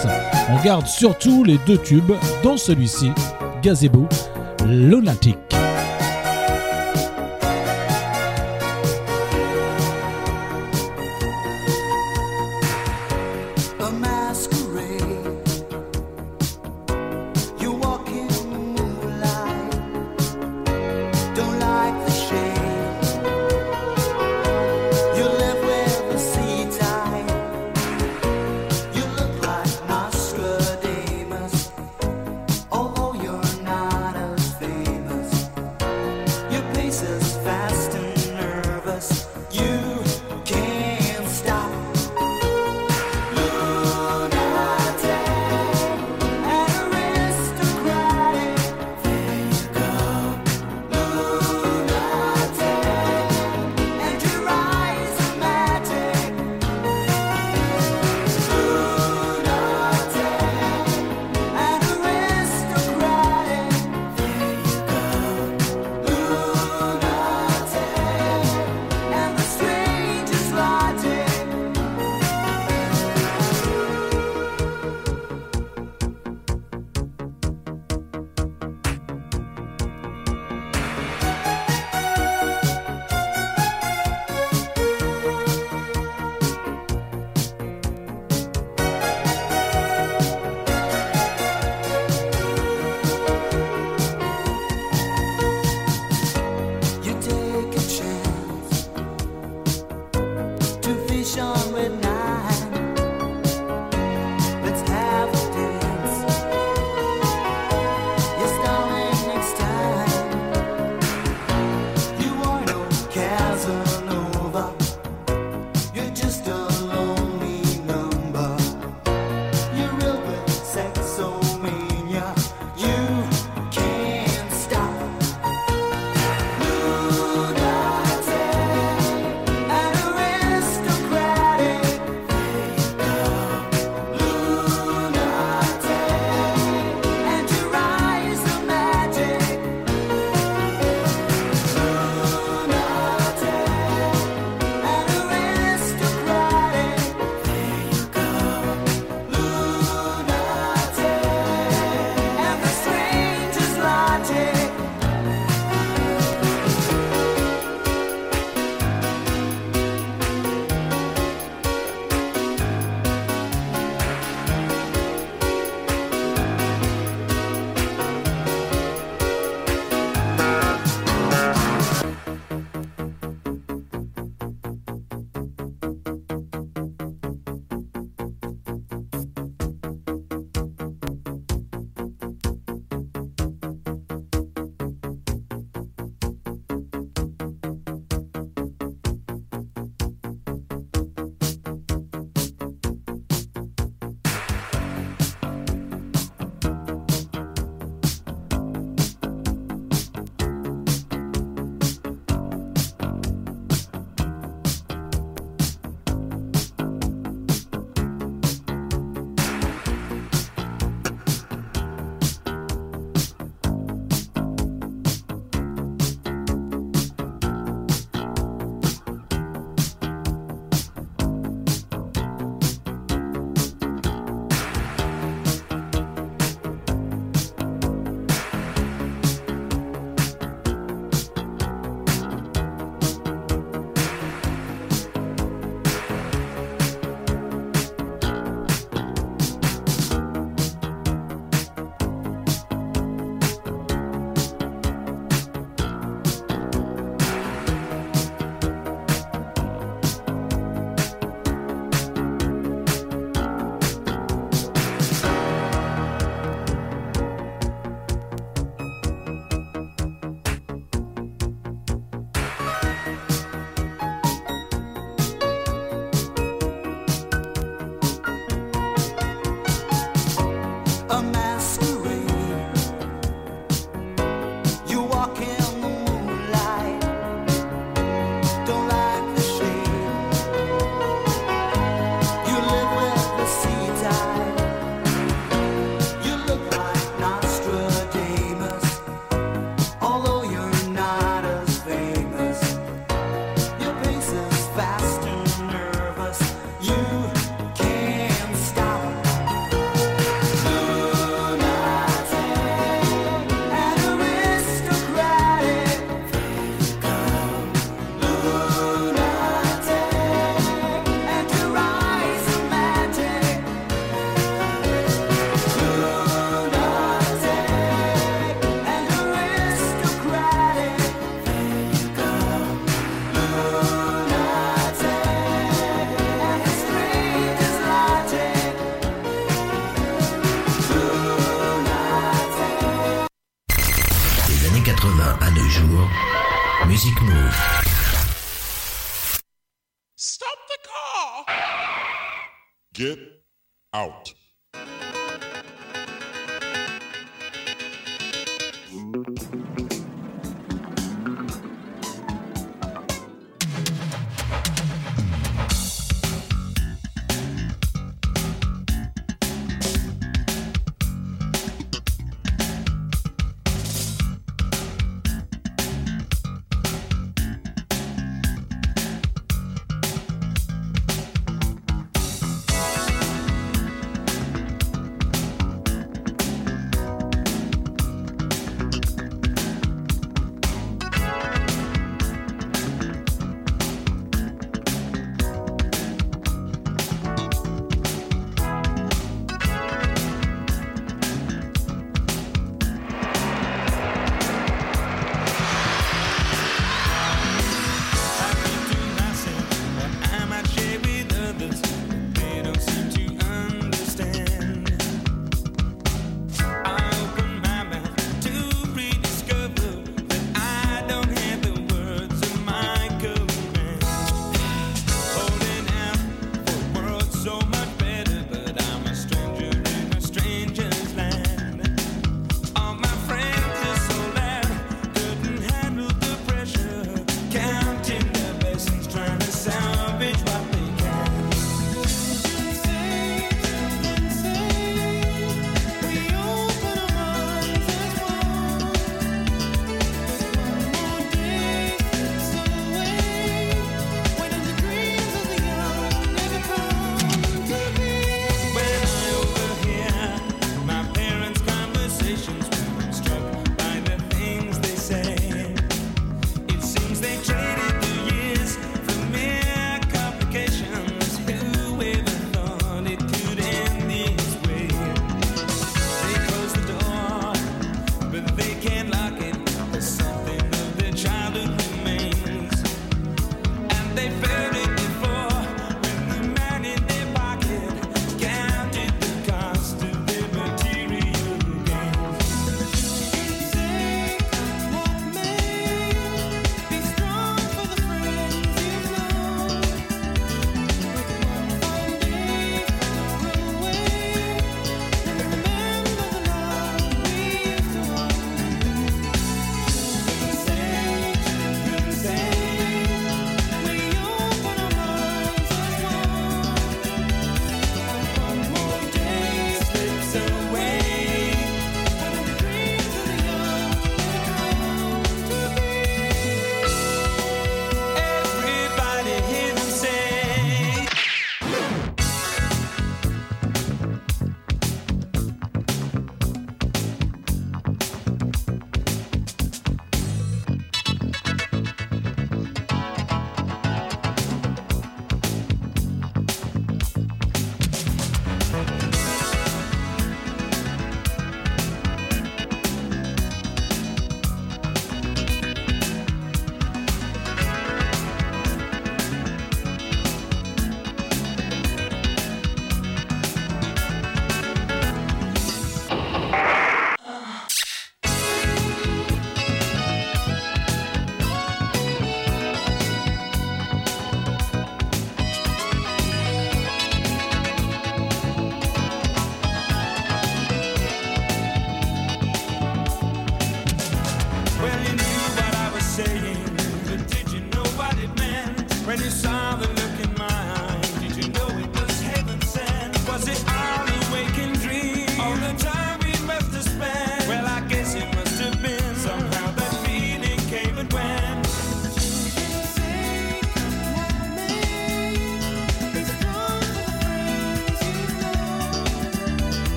B: On garde surtout les deux tubes, dont celui-ci, Gazebo, Lunatic.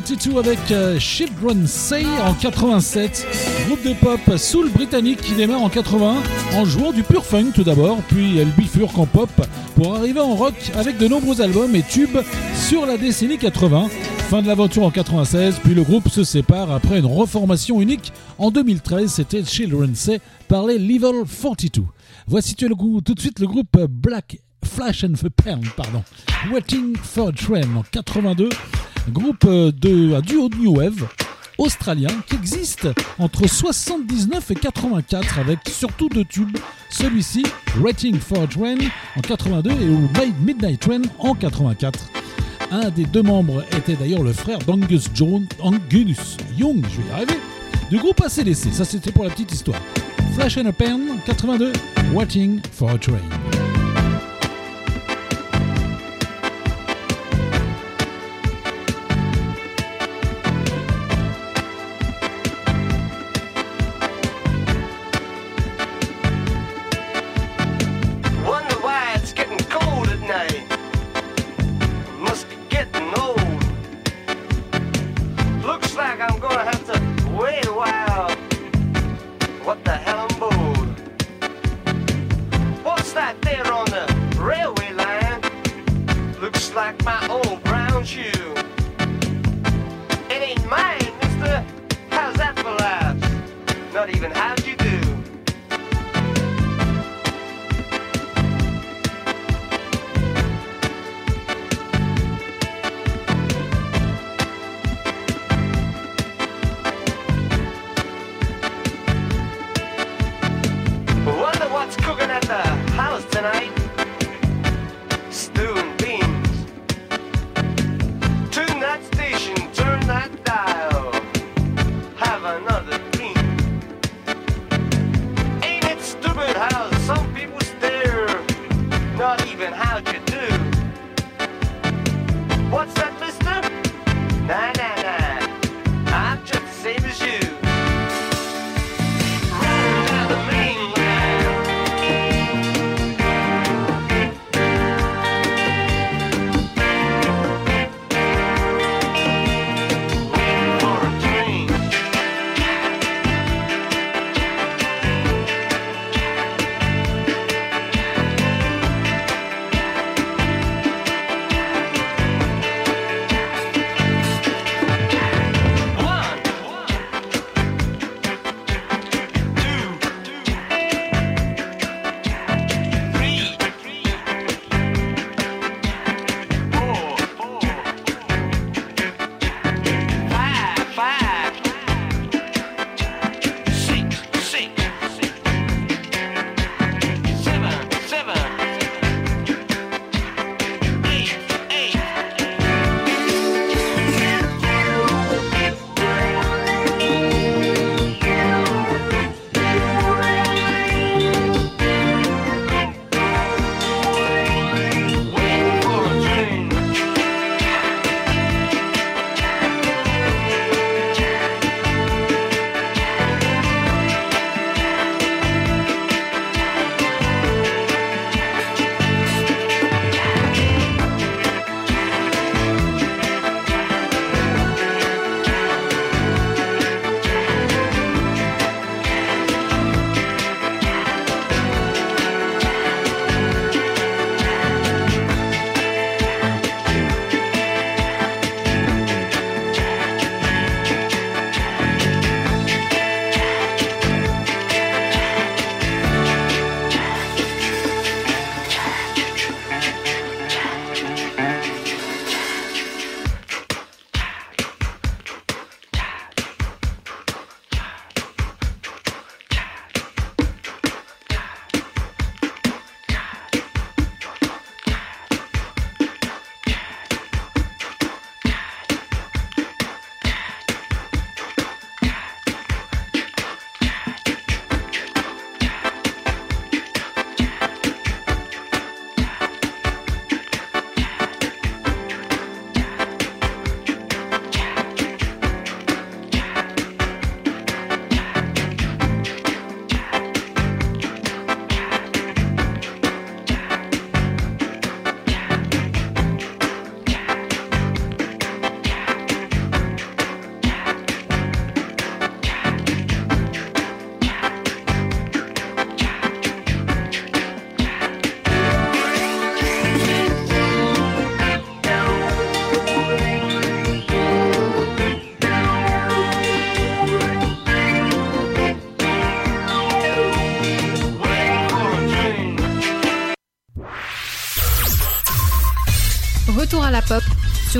B: 42 avec euh, Children Say en 87, groupe de pop soul britannique qui démarre en 80 en jouant du pur funk tout d'abord, puis elle bifurque en pop pour arriver en rock avec de nombreux albums et tubes sur la décennie 80. Fin de l'aventure en 96, puis le groupe se sépare après une reformation unique en 2013, c'était Children Say par les Level 42. Voici tout, tout de suite le groupe Black Flash and the Pan, pardon. Waiting for a Train en 82, groupe euh, de un duo de New Wave australien qui existe entre 79 et 84 avec surtout deux tubes, celui-ci Waiting for a Train en 82 et Midnight Train en 84. Un des deux membres était d'ailleurs le frère d'Angus John, Angus Young, je vais y arriver, du groupe ACDC. Ça c'était pour la petite histoire. Flash and a Pen 82, Waiting for a Train.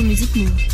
C: Music Move.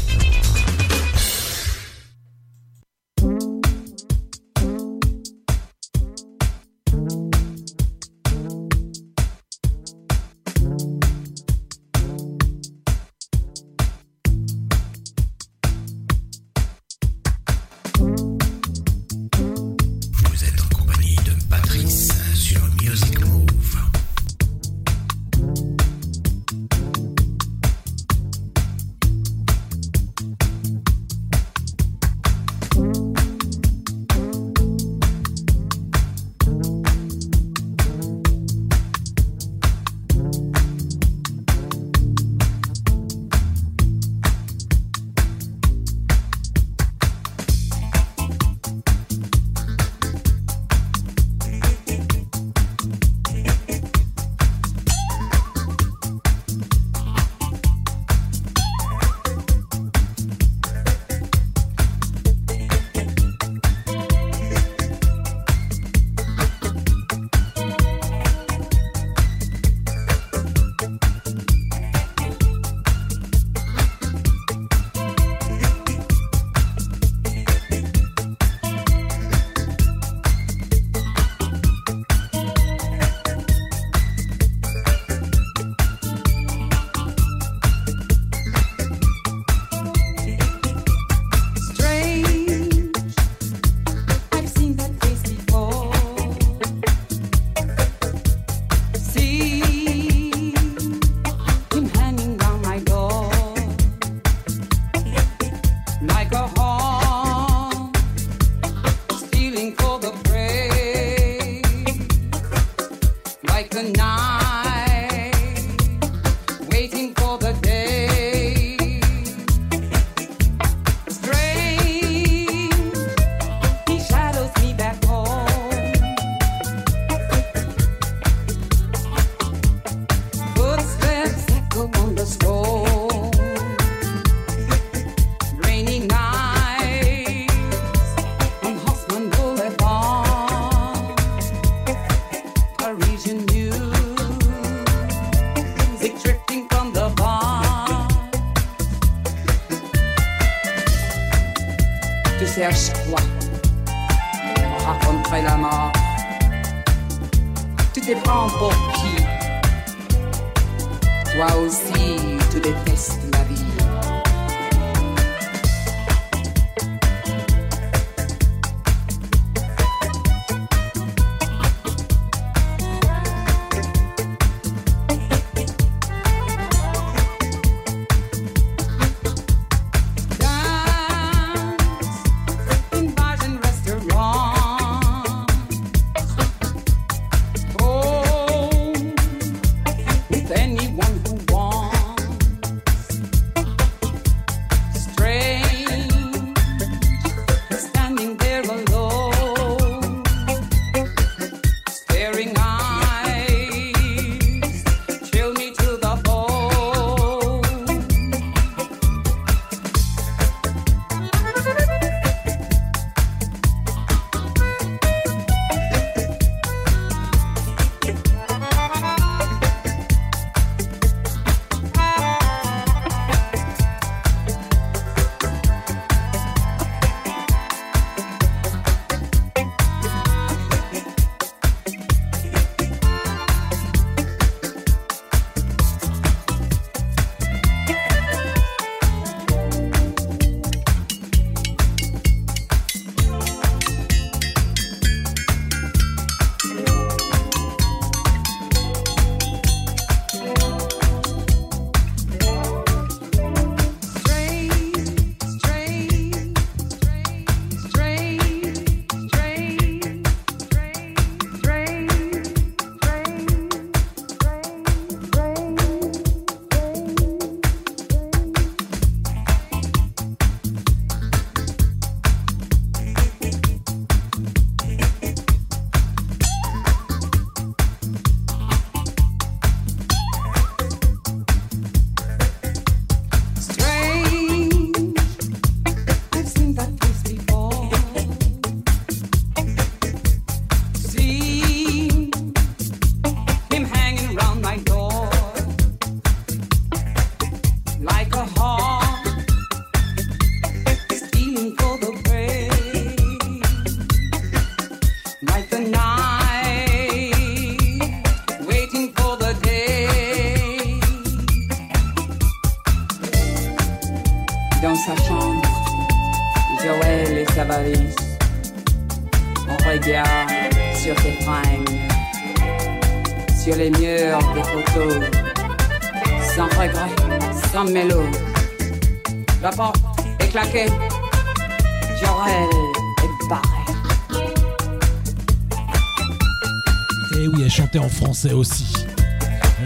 B: Français aussi.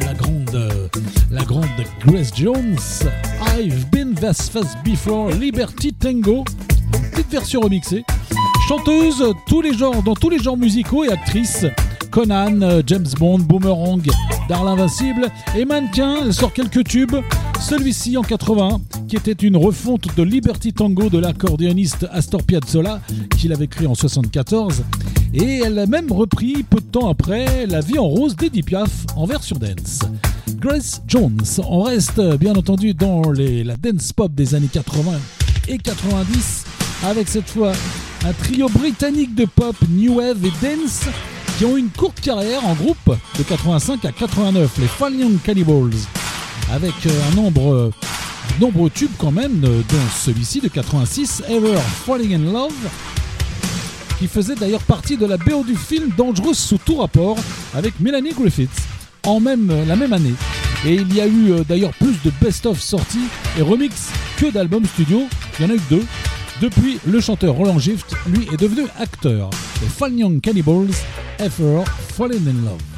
B: La grande, Grace Jones. I've been this fast before Liberty Tango. Petite version remixée. Chanteuse tous les genres, dans tous les genres musicaux et actrice. Conan, James Bond, Boomerang, Darl Invincible et mannequin. Elle sort quelques tubes. Celui-ci en 80, qui était une refonte de Liberty Tango de l'accordéoniste Astor Piazzolla, qu'il avait créé en 74. Et elle a même repris peu de temps après La vie en rose d'Edith Piaf en version dance. Grace Jones, on reste bien entendu dans la dance pop des années 80 et 90 avec cette fois un trio britannique de pop, new wave et dance qui ont une courte carrière en groupe de 85 à 89, les Fall Young Cannibals, avec euh, un nombre, nombreux tubes quand même, euh, dont celui-ci de 86, Ever Falling in Love, qui faisait d'ailleurs partie de la BO du film Dangereuse sous tout rapport avec Melanie Griffiths en même, la même année. Et il y a eu euh, d'ailleurs plus de best-of sortis et remix que d'albums studio. Il y en a eu deux. Depuis, le chanteur Roland Gift, lui, est devenu acteur. Les Fall Young Cannibals, Ever Fallen in Love.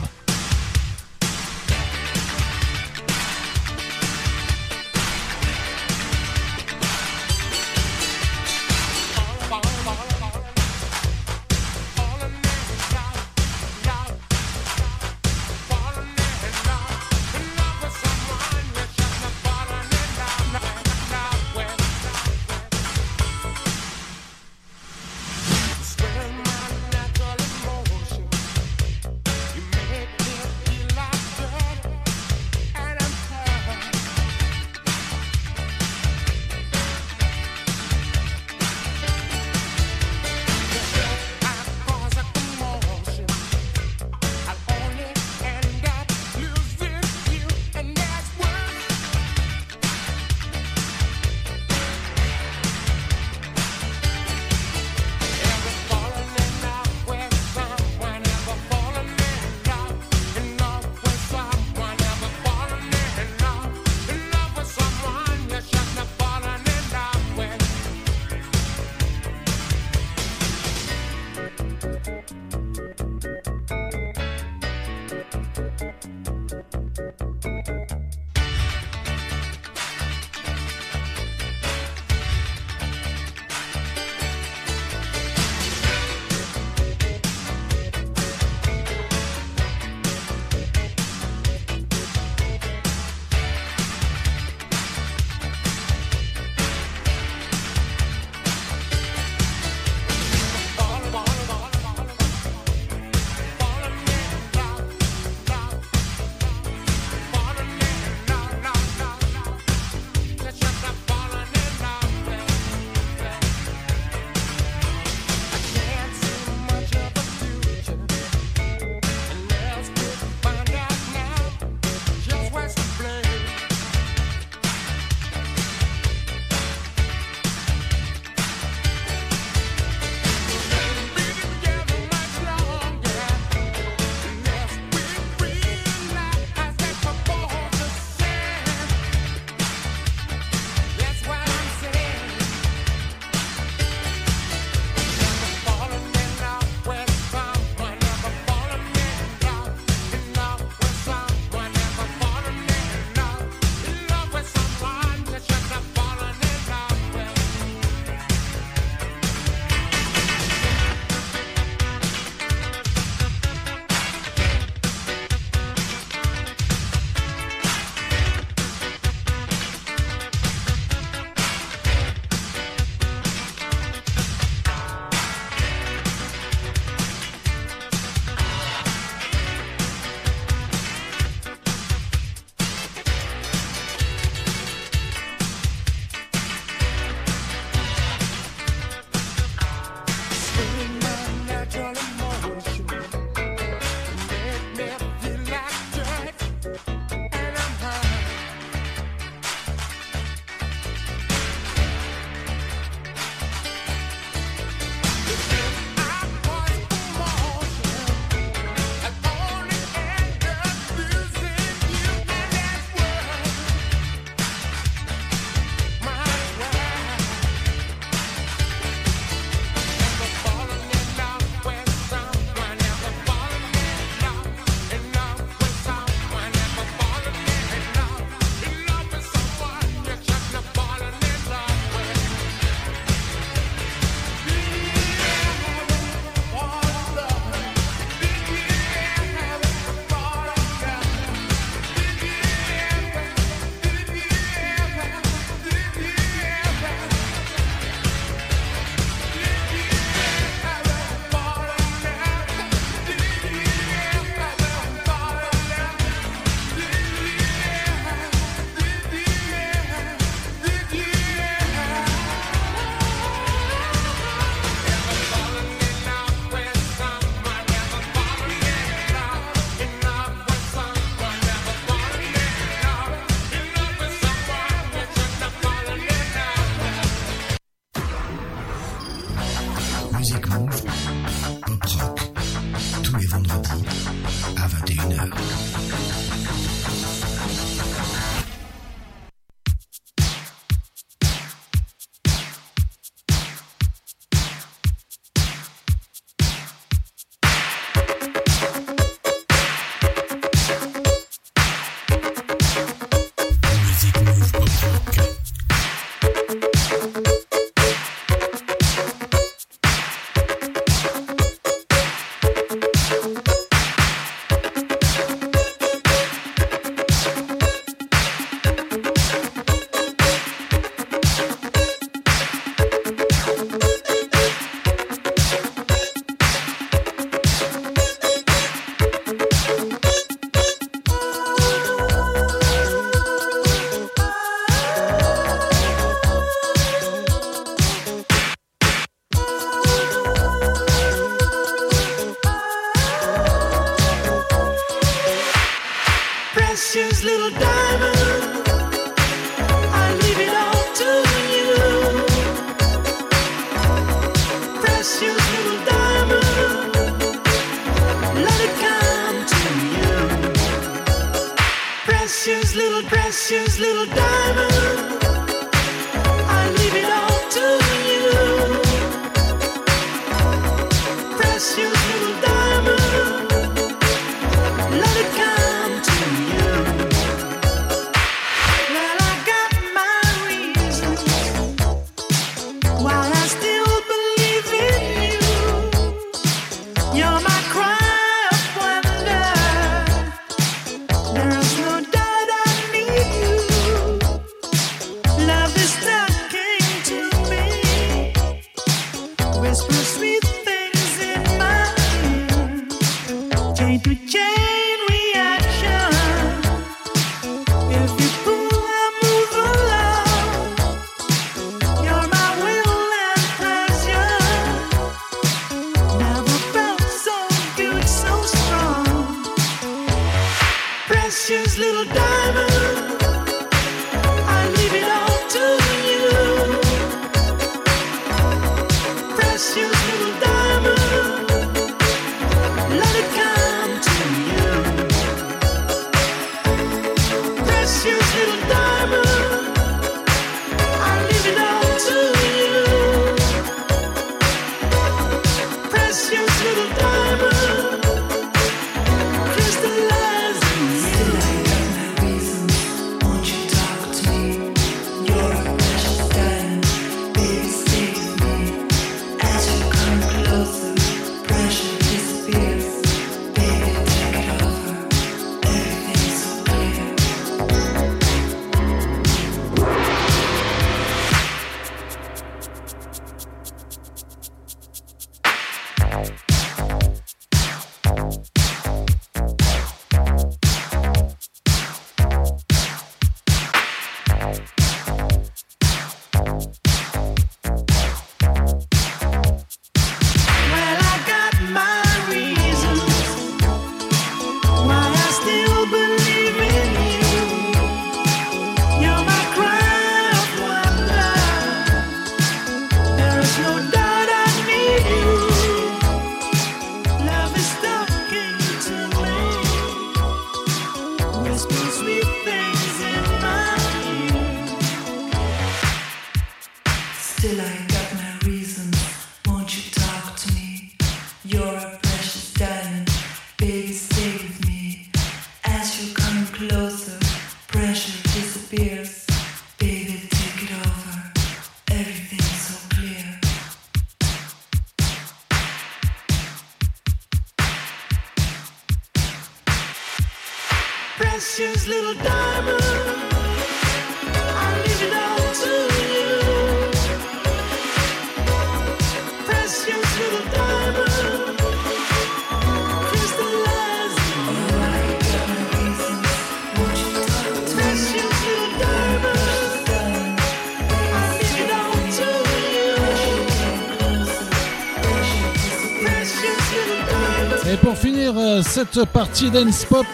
B: Cette partie dance pop,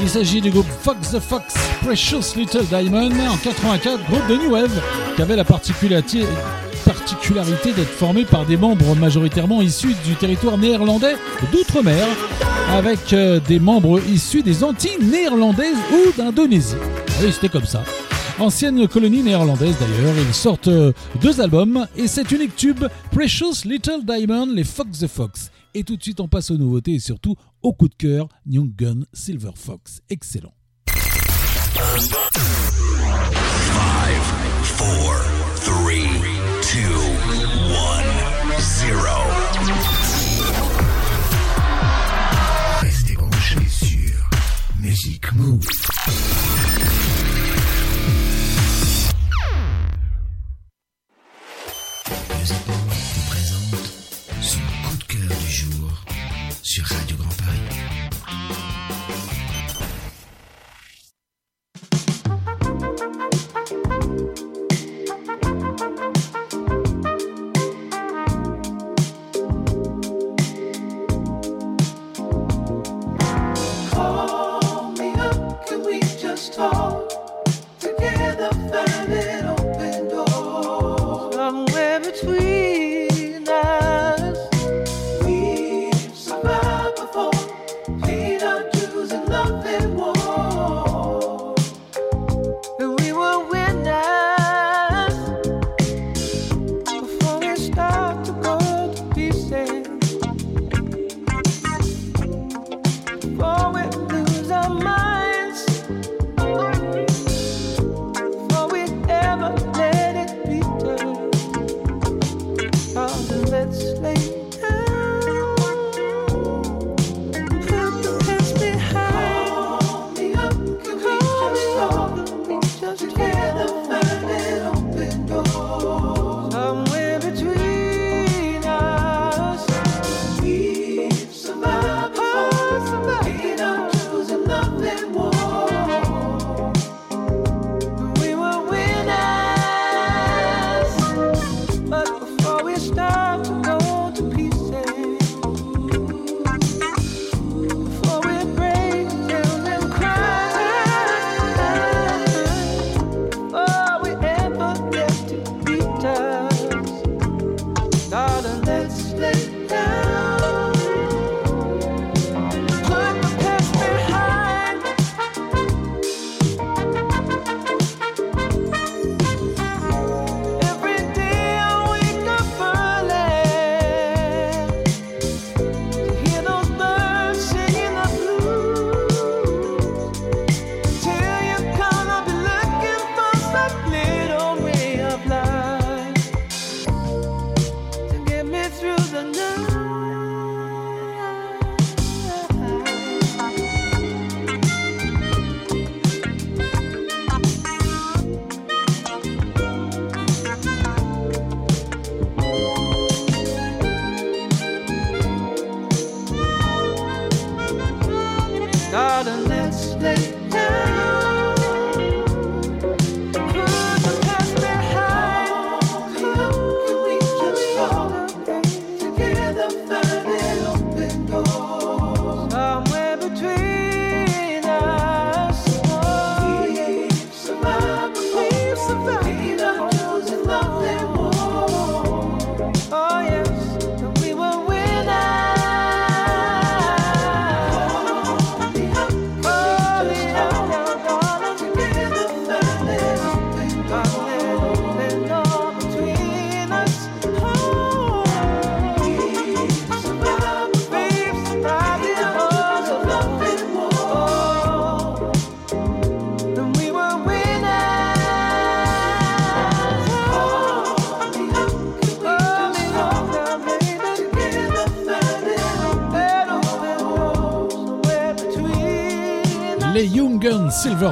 B: il s'agit du groupe Fox the Fox Precious Little Diamond en 84, groupe de New Wave qui avait la particularité, d'être formé par des membres majoritairement issus du territoire néerlandais d'outre-mer, avec euh, des membres issus des Antilles néerlandaises ou d'Indonésie. Ah Oui, c'était comme ça. Ancienne colonie néerlandaise d'ailleurs, ils sortent euh, deux albums et cet unique tube Precious Little Diamond, les Fox the Fox. Et tout de suite on passe aux nouveautés et surtout au coup de cœur, Young Gun Silver Fox. Excellent.
K: Five, four, three, two, one, zero.
L: Restez branchés sur Music Move.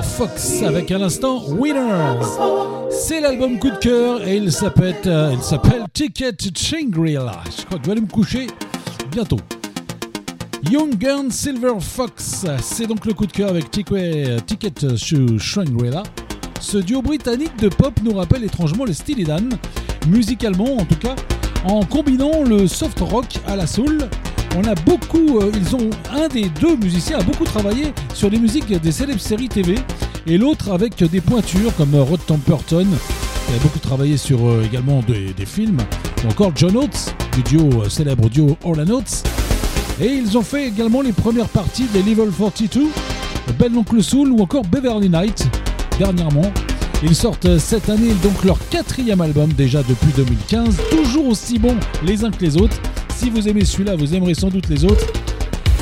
B: Fox avec à l'instant Winners. C'est l'album coup de cœur et il s'appelle, euh, Ticket Shangri-La. Je crois que je vais aller me coucher bientôt. Young Guns Silver Fox, c'est donc le coup de cœur avec Ticket, to Shangri-La. Ce duo britannique de pop nous rappelle étrangement les Steely Dan, musicalement en tout cas, en combinant le soft rock à la soul. On a beaucoup, euh, ils ont un des deux musiciens a beaucoup travaillé sur les musiques des célèbres séries TV et l'autre avec des pointures comme Rod Temperton qui a beaucoup travaillé sur euh, également des, films, ou encore John Oates, du duo, euh, célèbre duo All Oates. Et ils ont fait également les premières parties des Level 42, Ben Oncle Soul ou encore Beverly Night, dernièrement. Ils sortent euh, cette année donc leur quatrième album déjà depuis 2015, toujours aussi bons les uns que les autres. Si vous aimez celui-là, vous aimerez sans doute les autres.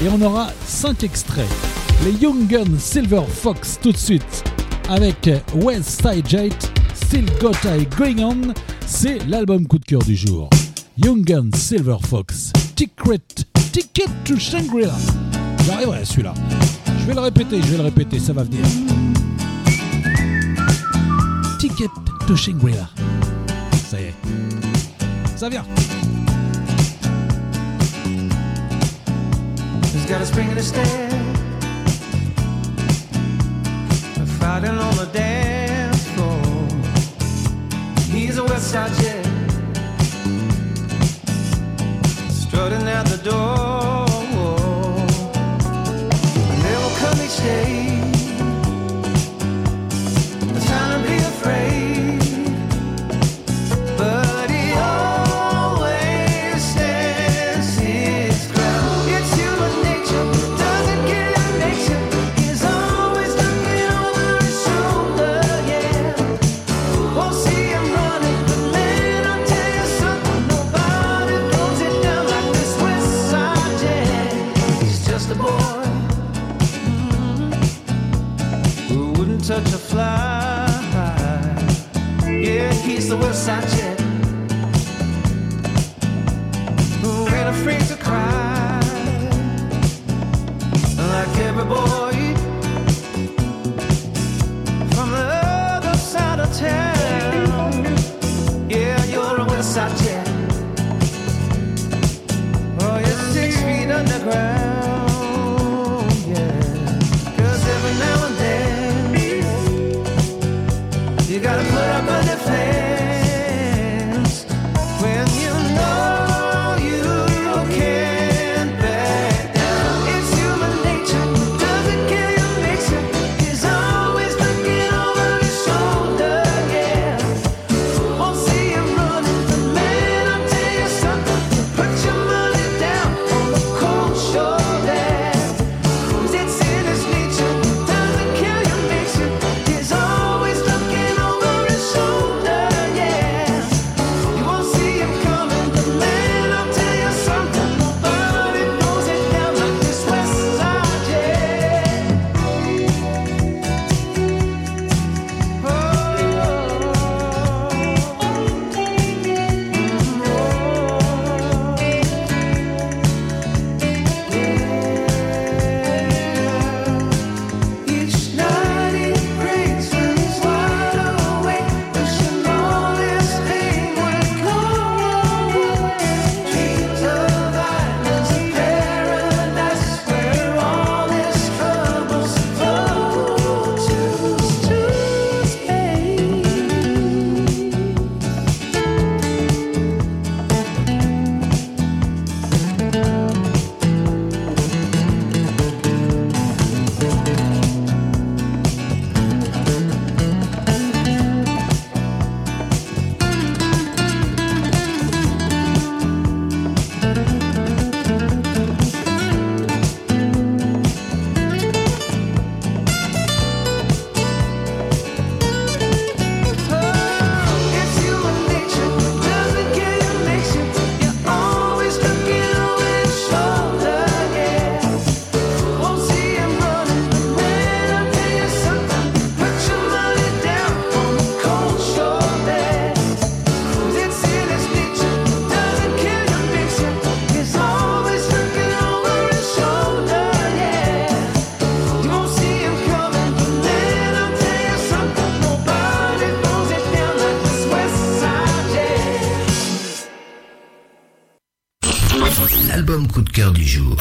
B: Et on aura 5 extraits. Les Young Silver Fox tout de suite avec West Side Still Got I Going On. C'est l'album coup de cœur du jour. Young Silver Fox, Ticket, Ticket to Shangri-La. J'arriverai à celui-là. Je vais le répéter, je vais le répéter, ça va venir. Ticket to Shangri-La. Ça y est. Ça vient.
L: Fighting on the dance floor. He's a West Side jet. Strutting out the door.
G: Du jour.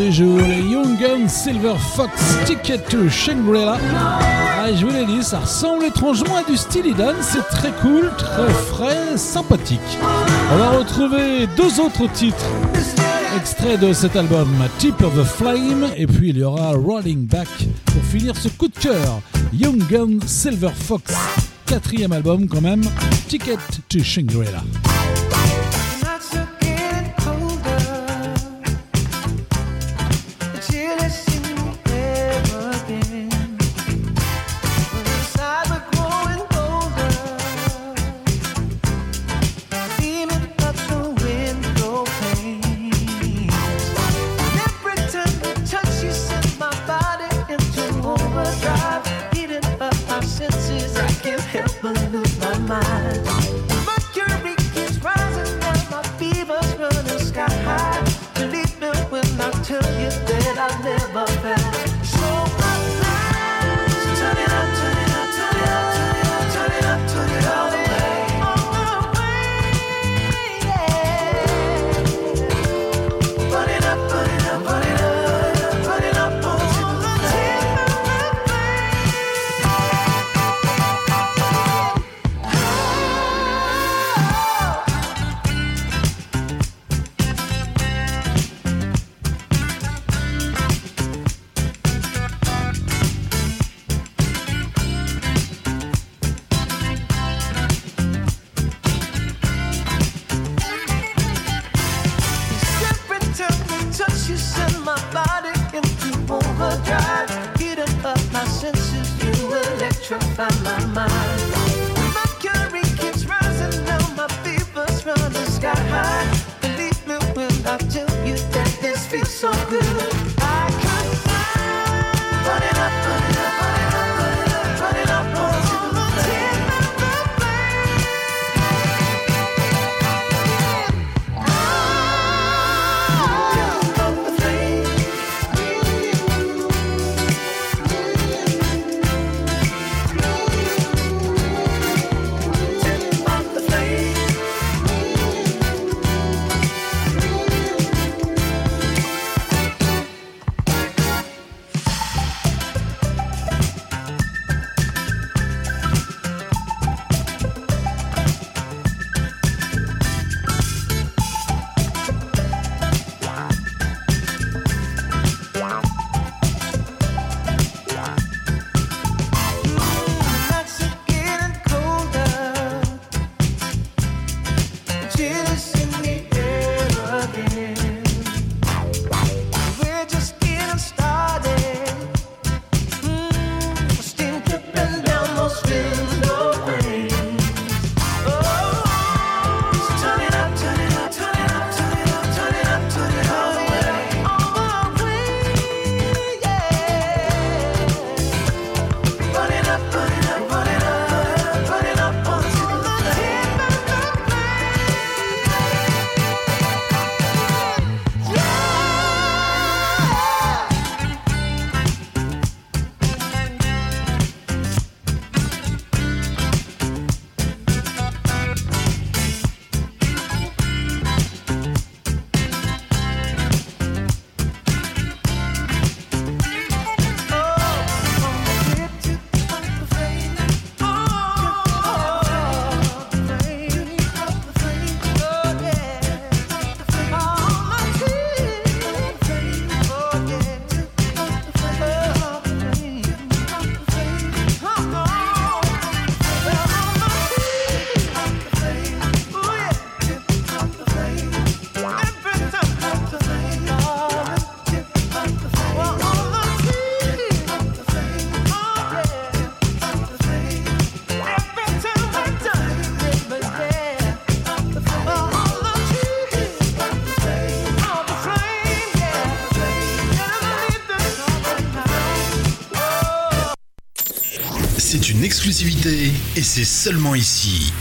L: des les Young Guns Silver Fox Ticket to Shangri-La. Ah, je vous l'ai dit, ça ressemble étrangement à du style Dan, c'est très cool, très frais, sympathique. On va retrouver deux autres titres extraits de cet album, Tip of the Flame, et puis il y aura Rolling Back pour finir ce coup de cœur, Young Guns Silver Fox, quatrième album quand même, Ticket to Shangri-La.
M: et c'est seulement ici.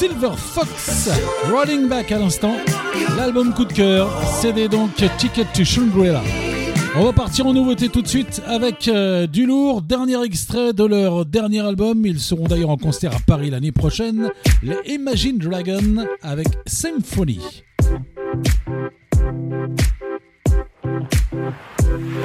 B: Silver Fox, Rolling Back à l'instant. L'album coup de cœur, CD donc Ticket to Shangri-La. On va partir en nouveauté tout de suite avec euh, du lourd, dernier extrait de leur dernier album. Ils seront d'ailleurs en concert à Paris l'année prochaine. Les Imagine Dragon avec Symphony.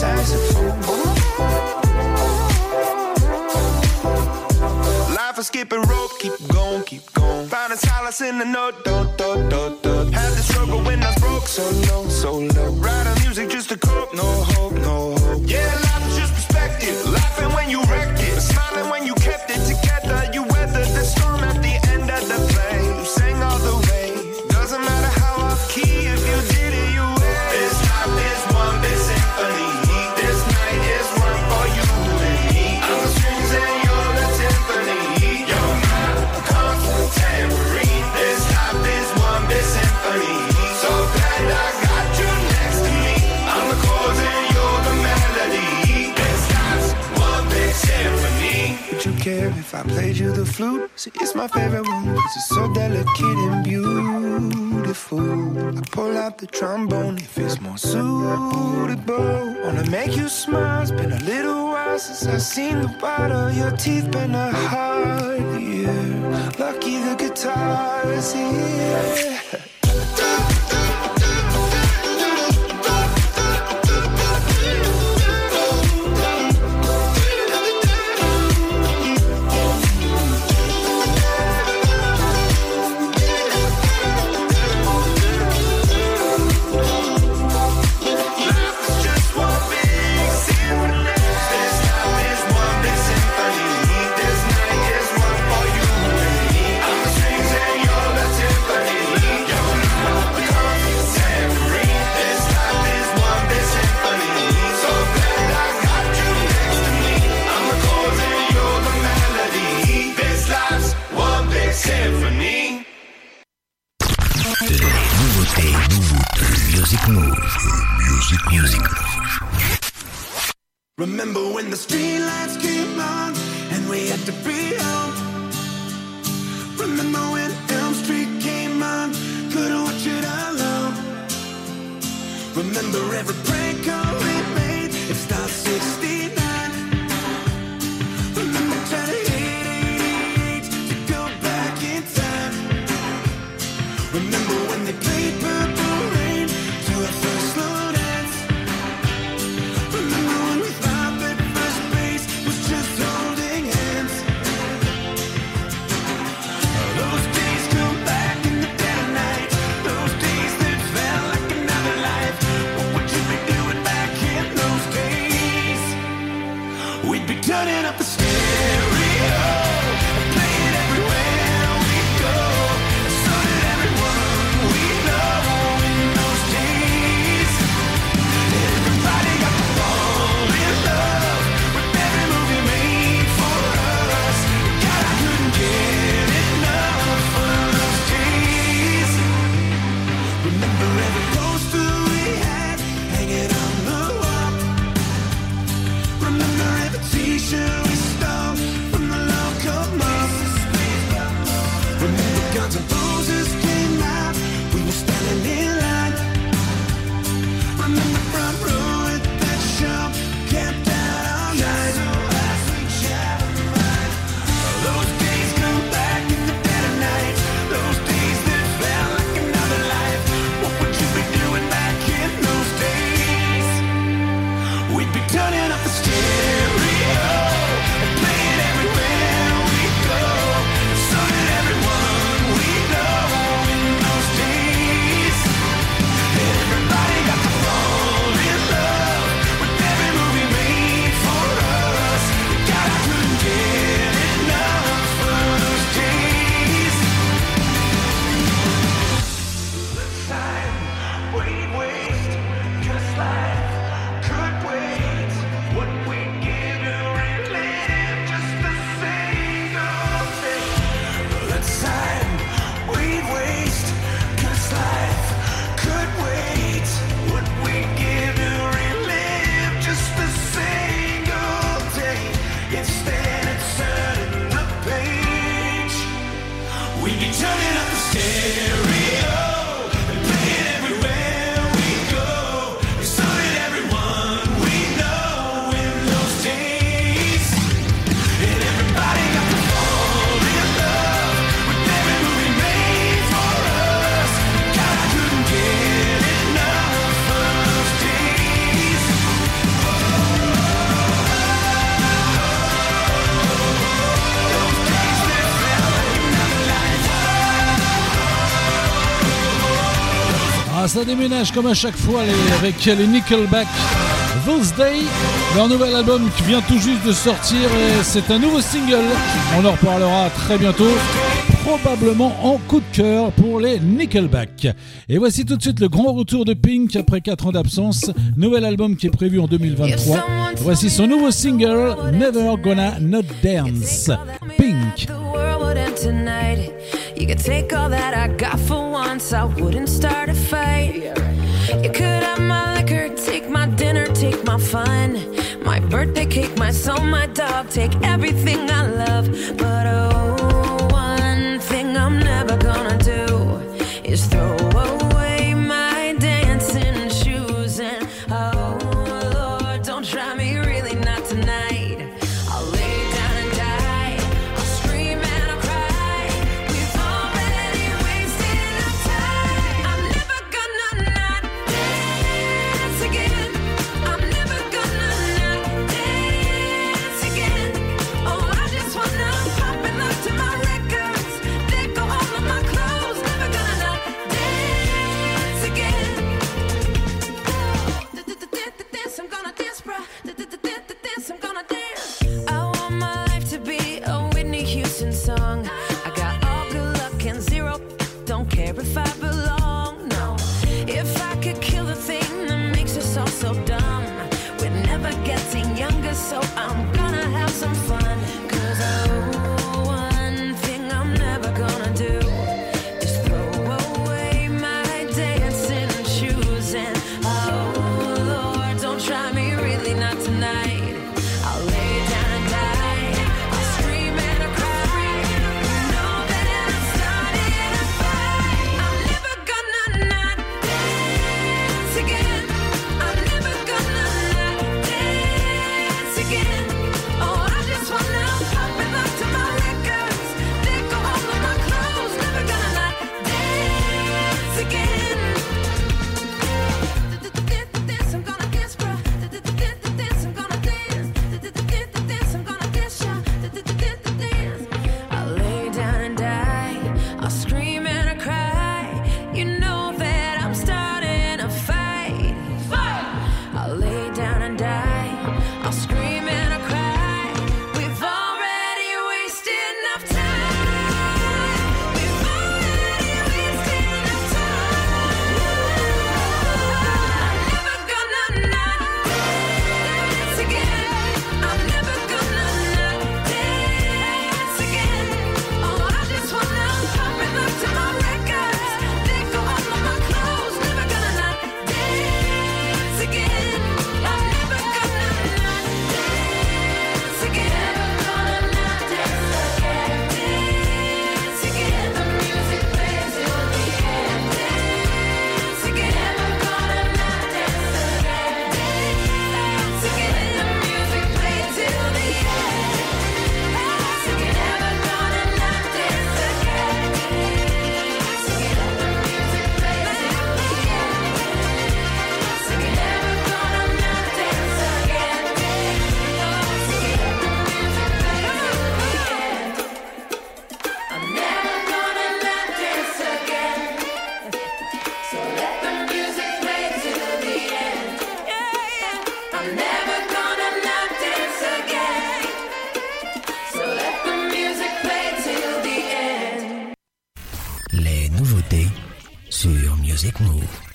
D: Life is skipping rope, keep going, keep going. Finding solace in the note, do, do, do, do. Had the struggle when I broke, so low, so low. Writing music just to cope, no hope, no if I played you the flute? See, it's my favorite one, cause it's so delicate and beautiful. I pull out the trombone if it's more suitable. Wanna make you smile, it's been a little while since I've seen the of your teeth, been a hard year. Lucky the guitar is here.
K: Music Move. Music, music Move.
D: Remember when the streetlights came on and we had to be home? Remember when Elm Street came on, couldn't watch it alone? Remember every prank call we made, it's not 69. Remember trying burning up the
B: ça déménage comme à chaque fois avec les Nickelback. Those leur nouvel album qui vient tout juste de sortir, c'est un nouveau single. On en reparlera très bientôt, probablement en coup de cœur pour les Nickelback. Et voici tout de suite le grand retour de Pink après 4 ans d'absence. Nouvel album qui est prévu en 2023. Voici son nouveau single, Never Gonna Not Dance. Pink.
N: Once, I wouldn't start a fight. You could have my liquor, take my dinner, take my fun. My birthday cake, my soul, my dog, take everything I love.
I: Move.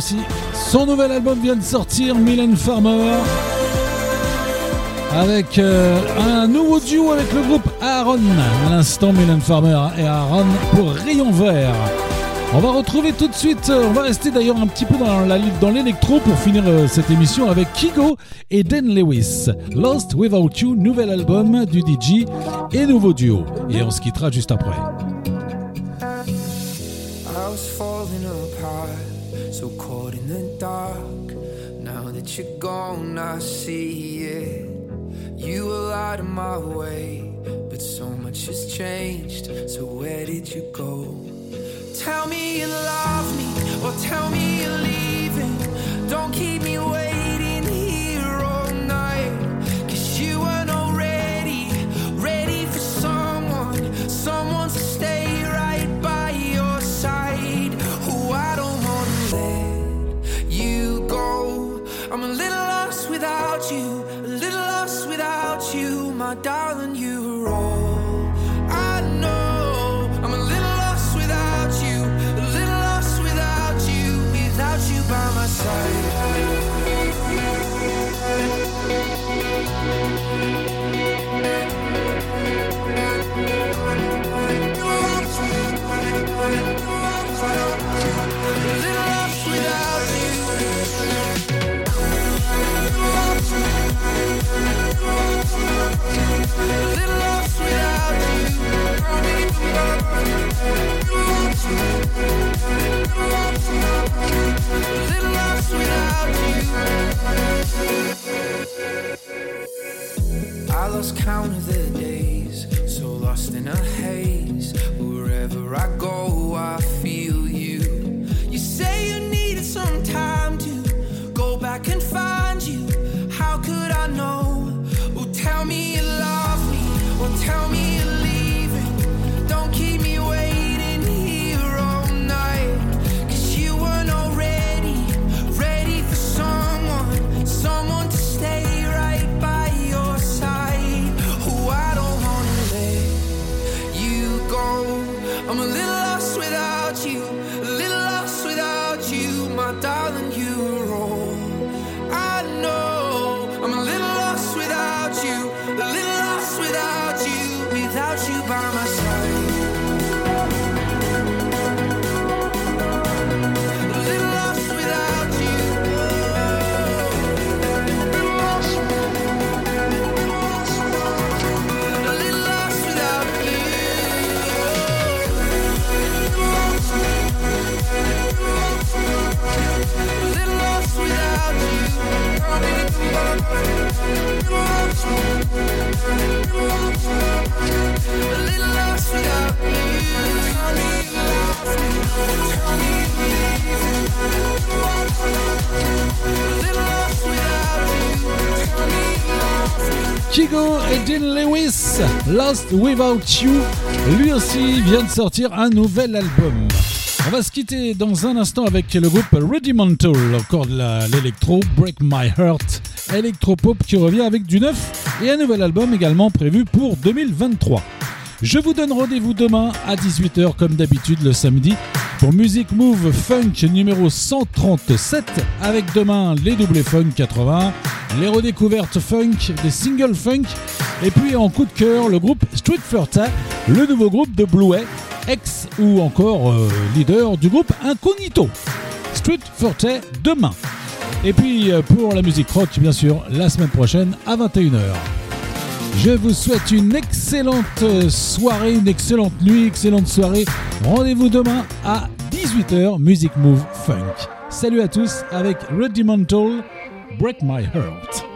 O: Son nouvel album vient de sortir, Mylène Farmer. Avec euh, un nouveau duo avec le groupe Aaron. À l'instant, Mylène Farmer et Aaron pour Rayon Vert. On va retrouver tout de suite, euh, on va rester d'ailleurs un petit peu dans la- dans l'électro pour finir euh, cette émission avec Kigo et Dan Lewis. Lost Without You, nouvel album du DJ et nouveau duo. Et on se quittera juste après.
B: Without You,
O: lui aussi vient de sortir un nouvel album. On va se quitter dans un instant avec le groupe Rudimental, encore de l'électro, Break My Heart, électropop qui revient avec du neuf et un nouvel album également prévu pour 2023. Je vous donne rendez-vous demain à 18h comme d'habitude le samedi pour Music Move Funk numéro 137 avec demain les doublés funk 80, les redécouvertes funk, des singles funk et puis en coup de cœur le groupe Street Flirta, le nouveau groupe de Bluey, ex ou encore euh, leader du groupe Incognito. Street Flirta demain. Et puis euh, pour la musique rock bien sûr la semaine prochaine à 21h. Je vous souhaite une excellente euh, soirée, une excellente nuit, excellente soirée. Rendez-vous demain à 18h, Music Move Funk. Salut à tous avec Rudimental, Break My Heart.